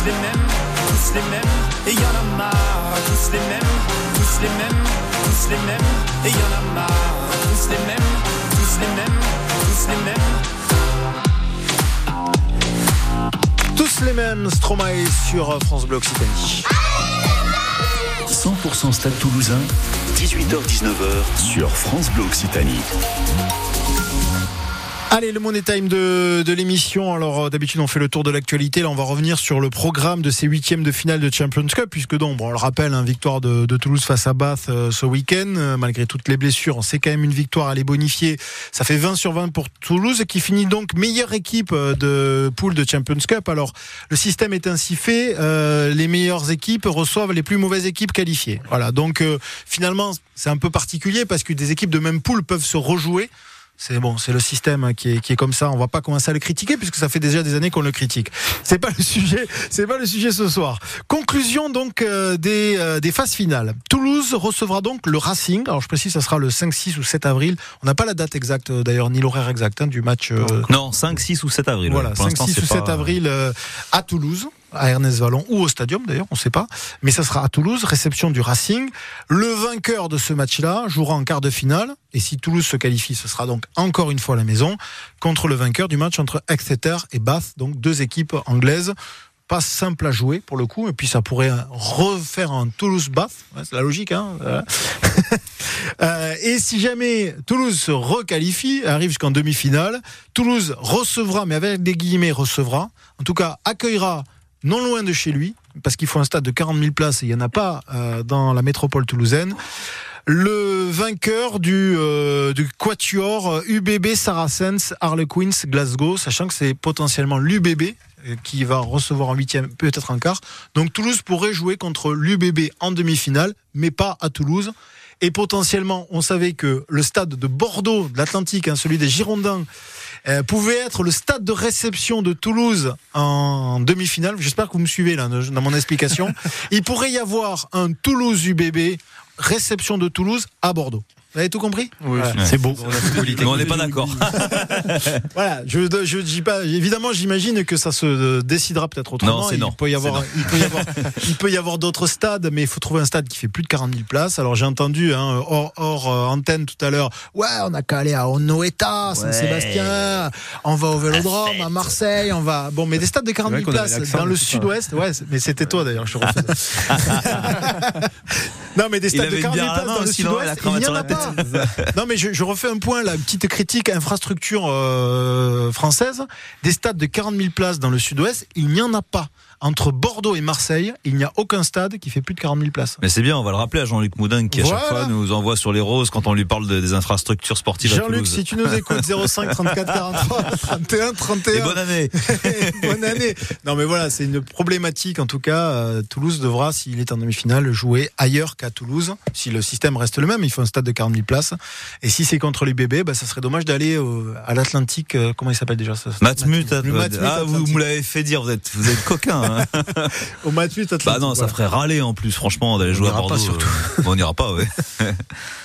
Tous les mêmes, tous les mêmes, et y en a marre. Tous les mêmes, tous les mêmes, tous les mêmes, et y en a marre. Tous les mêmes, tous les mêmes, tous les mêmes. Tous les mêmes, Stromae sur France Bleu Occitanie. 100% Stade Toulousain, 18h-19h sur France Bleu Occitanie. Allez, le Money Time de, de l'émission. Alors, euh, d'habitude, on fait le tour de l'actualité. Là, on va revenir sur le programme de ces huitièmes de finale de Champions Cup, puisque donc, bon, on le rappelle, hein, victoire de, de Toulouse face à Bath euh, ce week-end. Euh, malgré toutes les blessures, on sait quand même une victoire à les bonifier. Ça fait 20 sur 20 pour Toulouse, qui finit donc meilleure équipe de poule de Champions Cup. Alors, le système est ainsi fait. les meilleures équipes reçoivent les plus mauvaises équipes qualifiées. Voilà. Donc, finalement, c'est un peu particulier parce que des équipes de même poule peuvent se rejouer. C'est bon, c'est le système hein, qui est, qui est comme ça. On va pas commencer à le critiquer puisque ça fait déjà des années qu'on le critique. C'est pas le sujet, c'est pas le sujet ce soir. Conclusion donc euh, des, euh, des phases finales. Toulouse recevra donc le Racing. Alors je précise, ça sera le 5, 6 ou 7 avril. On n'a pas la date exacte euh, d'ailleurs ni l'horaire exact hein, du match. euh, Non, 5, 6 ou 7 avril. voilà, Pour 5, l'instant, 6 ou c'est 7 pas- avril euh, à Toulouse, à Ernest Vallon ou au Stadium d'ailleurs, on ne sait pas. Mais ça sera à Toulouse, réception du Racing. Le vainqueur de ce match-là jouera en quart de finale. Et si Toulouse se qualifie, ce sera donc encore une fois à la maison contre le vainqueur du match entre Exeter et Bath, donc deux équipes anglaises. Pas simple à jouer pour le coup, et puis ça pourrait refaire un Toulouse-Bath, c'est la logique. Hein. [LAUGHS] Euh, et si jamais Toulouse se requalifie, arrive jusqu'en demi-finale, Toulouse recevra, mais avec des guillemets recevra, en tout cas accueillera non loin de chez lui, parce qu'il faut un stade de 40 000 places et il n'y en a pas euh, dans la métropole toulousaine, le vainqueur du, euh, du quatuor euh, UBB Saracens Harlequins Glasgow, sachant que c'est potentiellement l'UBB euh, qui va recevoir en huitième, peut-être en quart. Donc Toulouse pourrait jouer contre l'UBB en demi-finale, mais pas à Toulouse. Et potentiellement, on savait que le stade de Bordeaux, de l'Atlantique, hein, celui des Girondins, euh, pouvait être le stade de réception de Toulouse en demi-finale. J'espère que vous me suivez là dans mon explication. [LAUGHS] Il pourrait y avoir un Toulouse UBB réception de Toulouse à Bordeaux. Vous avez tout compris Oui, Voilà. c'est beau. On n'est pas d'accord. [LAUGHS] Voilà, je je dis pas. Évidemment, j'imagine que ça se décidera peut-être autrement. Non, c'est il non. peut y avoir, C'est il peut y avoir, il peut y avoir d'autres stades, mais il faut trouver un stade qui fait plus de 40 000 places. Alors j'ai entendu hein, hors, hors, euh, antenne tout à l'heure. Ouais, on a qu'à aller à Onoeta, Saint-Sébastien. On va au Vélodrome, à Marseille. On va. Bon, mais des stades de 40 C'est 000 vrai qu'on avait places dans le sud-ouest. Ouais, mais c'était toi d'ailleurs. Je refais. [LAUGHS] non, mais des stades de avait une 40 000 bière à la places dans le sud-ouest, il n'y en a pas. [LAUGHS] Non, mais je, refais un point, une petite critique infrastructure euh, française. Des stades de 40 000 places dans le sud-ouest, il n'y en a pas. Entre Bordeaux et Marseille, il n'y a aucun stade qui fait plus de 40 000 places. Mais c'est bien, on va le rappeler à Jean-Luc Moudin qui à chaque fois nous envoie sur les roses quand on lui parle de- des infrastructures sportives Jean-Luc, si tu nous écoutes, 05 34 43 31 31. Et bonne année. [LAUGHS] bonne année. Non, mais voilà, c'est une problématique. En tout cas, Euh, Toulouse devra, s'il est en demi-finale, jouer ailleurs qu'à Toulouse. Si le système reste le même, il faut un stade de 40 000 places. Et si c'est contre les bébés, bah, ça serait dommage d'aller à l'Atlantique. euh, comment il s'appelle déjà ça Matmut, ah, vous me l'avez fait dire, vous êtes, vous êtes coquin. Hein. [LAUGHS] Au match 8, Bah non, ça ferait râler en plus, franchement, d'aller jouer à Bordeaux. pas, surtout. euh, on n'ira pas, ouais.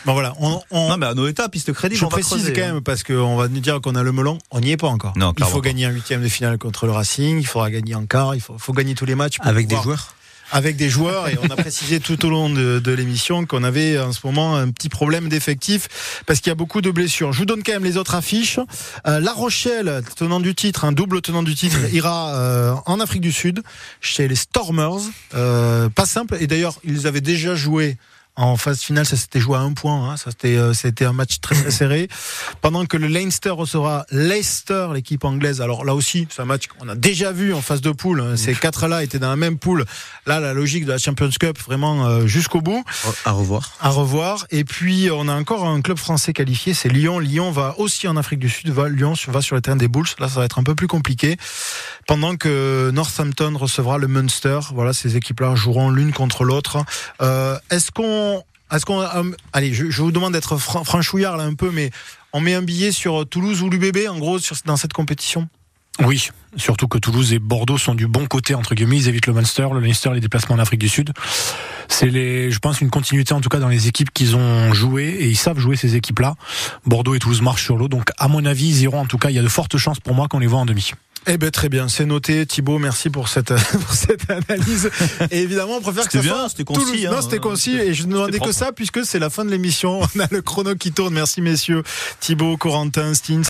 Bon voilà, on, on- Non, mais à Noeta, piste crédit, je on précise creuser, quand hein. même parce qu'on va nous dire qu'on a le melon, on n'y est pas encore. Non, il faut pas. gagner un huitième de finale contre le Racing, il faudra gagner en quart, il faut, faut gagner tous les matchs. pour Avec des joueurs avec des joueurs et on a précisé tout au long de, de l'émission qu'on avait en ce moment un petit problème d'effectif parce qu'il y a beaucoup de blessures. Je vous donne quand même les autres affiches. Euh, la Rochelle, tenant du titre, un double tenant du titre, ira euh, en Afrique du Sud chez les Stormers. Euh, pas simple et d'ailleurs ils avaient déjà joué. En phase finale, ça s'était joué à un point. Hein. Ça c'était, euh, c'était un match très très serré. [COUGHS] Pendant que le Leinster recevra Leicester, l'équipe anglaise. Alors là aussi, c'est un match qu'on a déjà vu en phase de poule. hein. Ces quatre-là étaient dans la même poule. Là, la logique de la Champions Cup, vraiment euh, jusqu'au bout. À revoir. À revoir. Et puis, on a encore un club français qualifié, c'est Lyon. Lyon va aussi en Afrique du Sud. Va, Lyon va sur le terrain des Bulls. Là, ça va être un peu plus compliqué. Pendant que Northampton recevra le Munster. Voilà, ces équipes-là joueront l'une contre l'autre. Euh, est-ce qu'on, euh, allez, je, vous demande d'être fran- franchouillard là un peu, mais on met un billet sur Toulouse ou l'UBB en gros dans cette compétition? Oui, surtout que Toulouse et Bordeaux sont du bon côté entre guillemets, ils évitent le Munster, le Leinster, les déplacements en Afrique du Sud. C'est je pense, une continuité en tout cas dans les équipes qu'ils ont joué et ils savent jouer ces équipes-là. Bordeaux et Toulouse marchent sur l'eau, donc à mon avis, ils en tout cas. Il y a de fortes chances pour moi qu'on les voit en demi. Eh ben très bien, c'est noté. Thibaut, merci pour cette [LAUGHS] pour cette analyse. Et évidemment, on préfère que ça bien, soit c'était concis, hein. non, c'était concis. Et je ne demandais que ça puisque c'est la fin de l'émission. [LAUGHS] On a le chrono qui tourne. Merci messieurs. Thibaut, Corentin, Stins.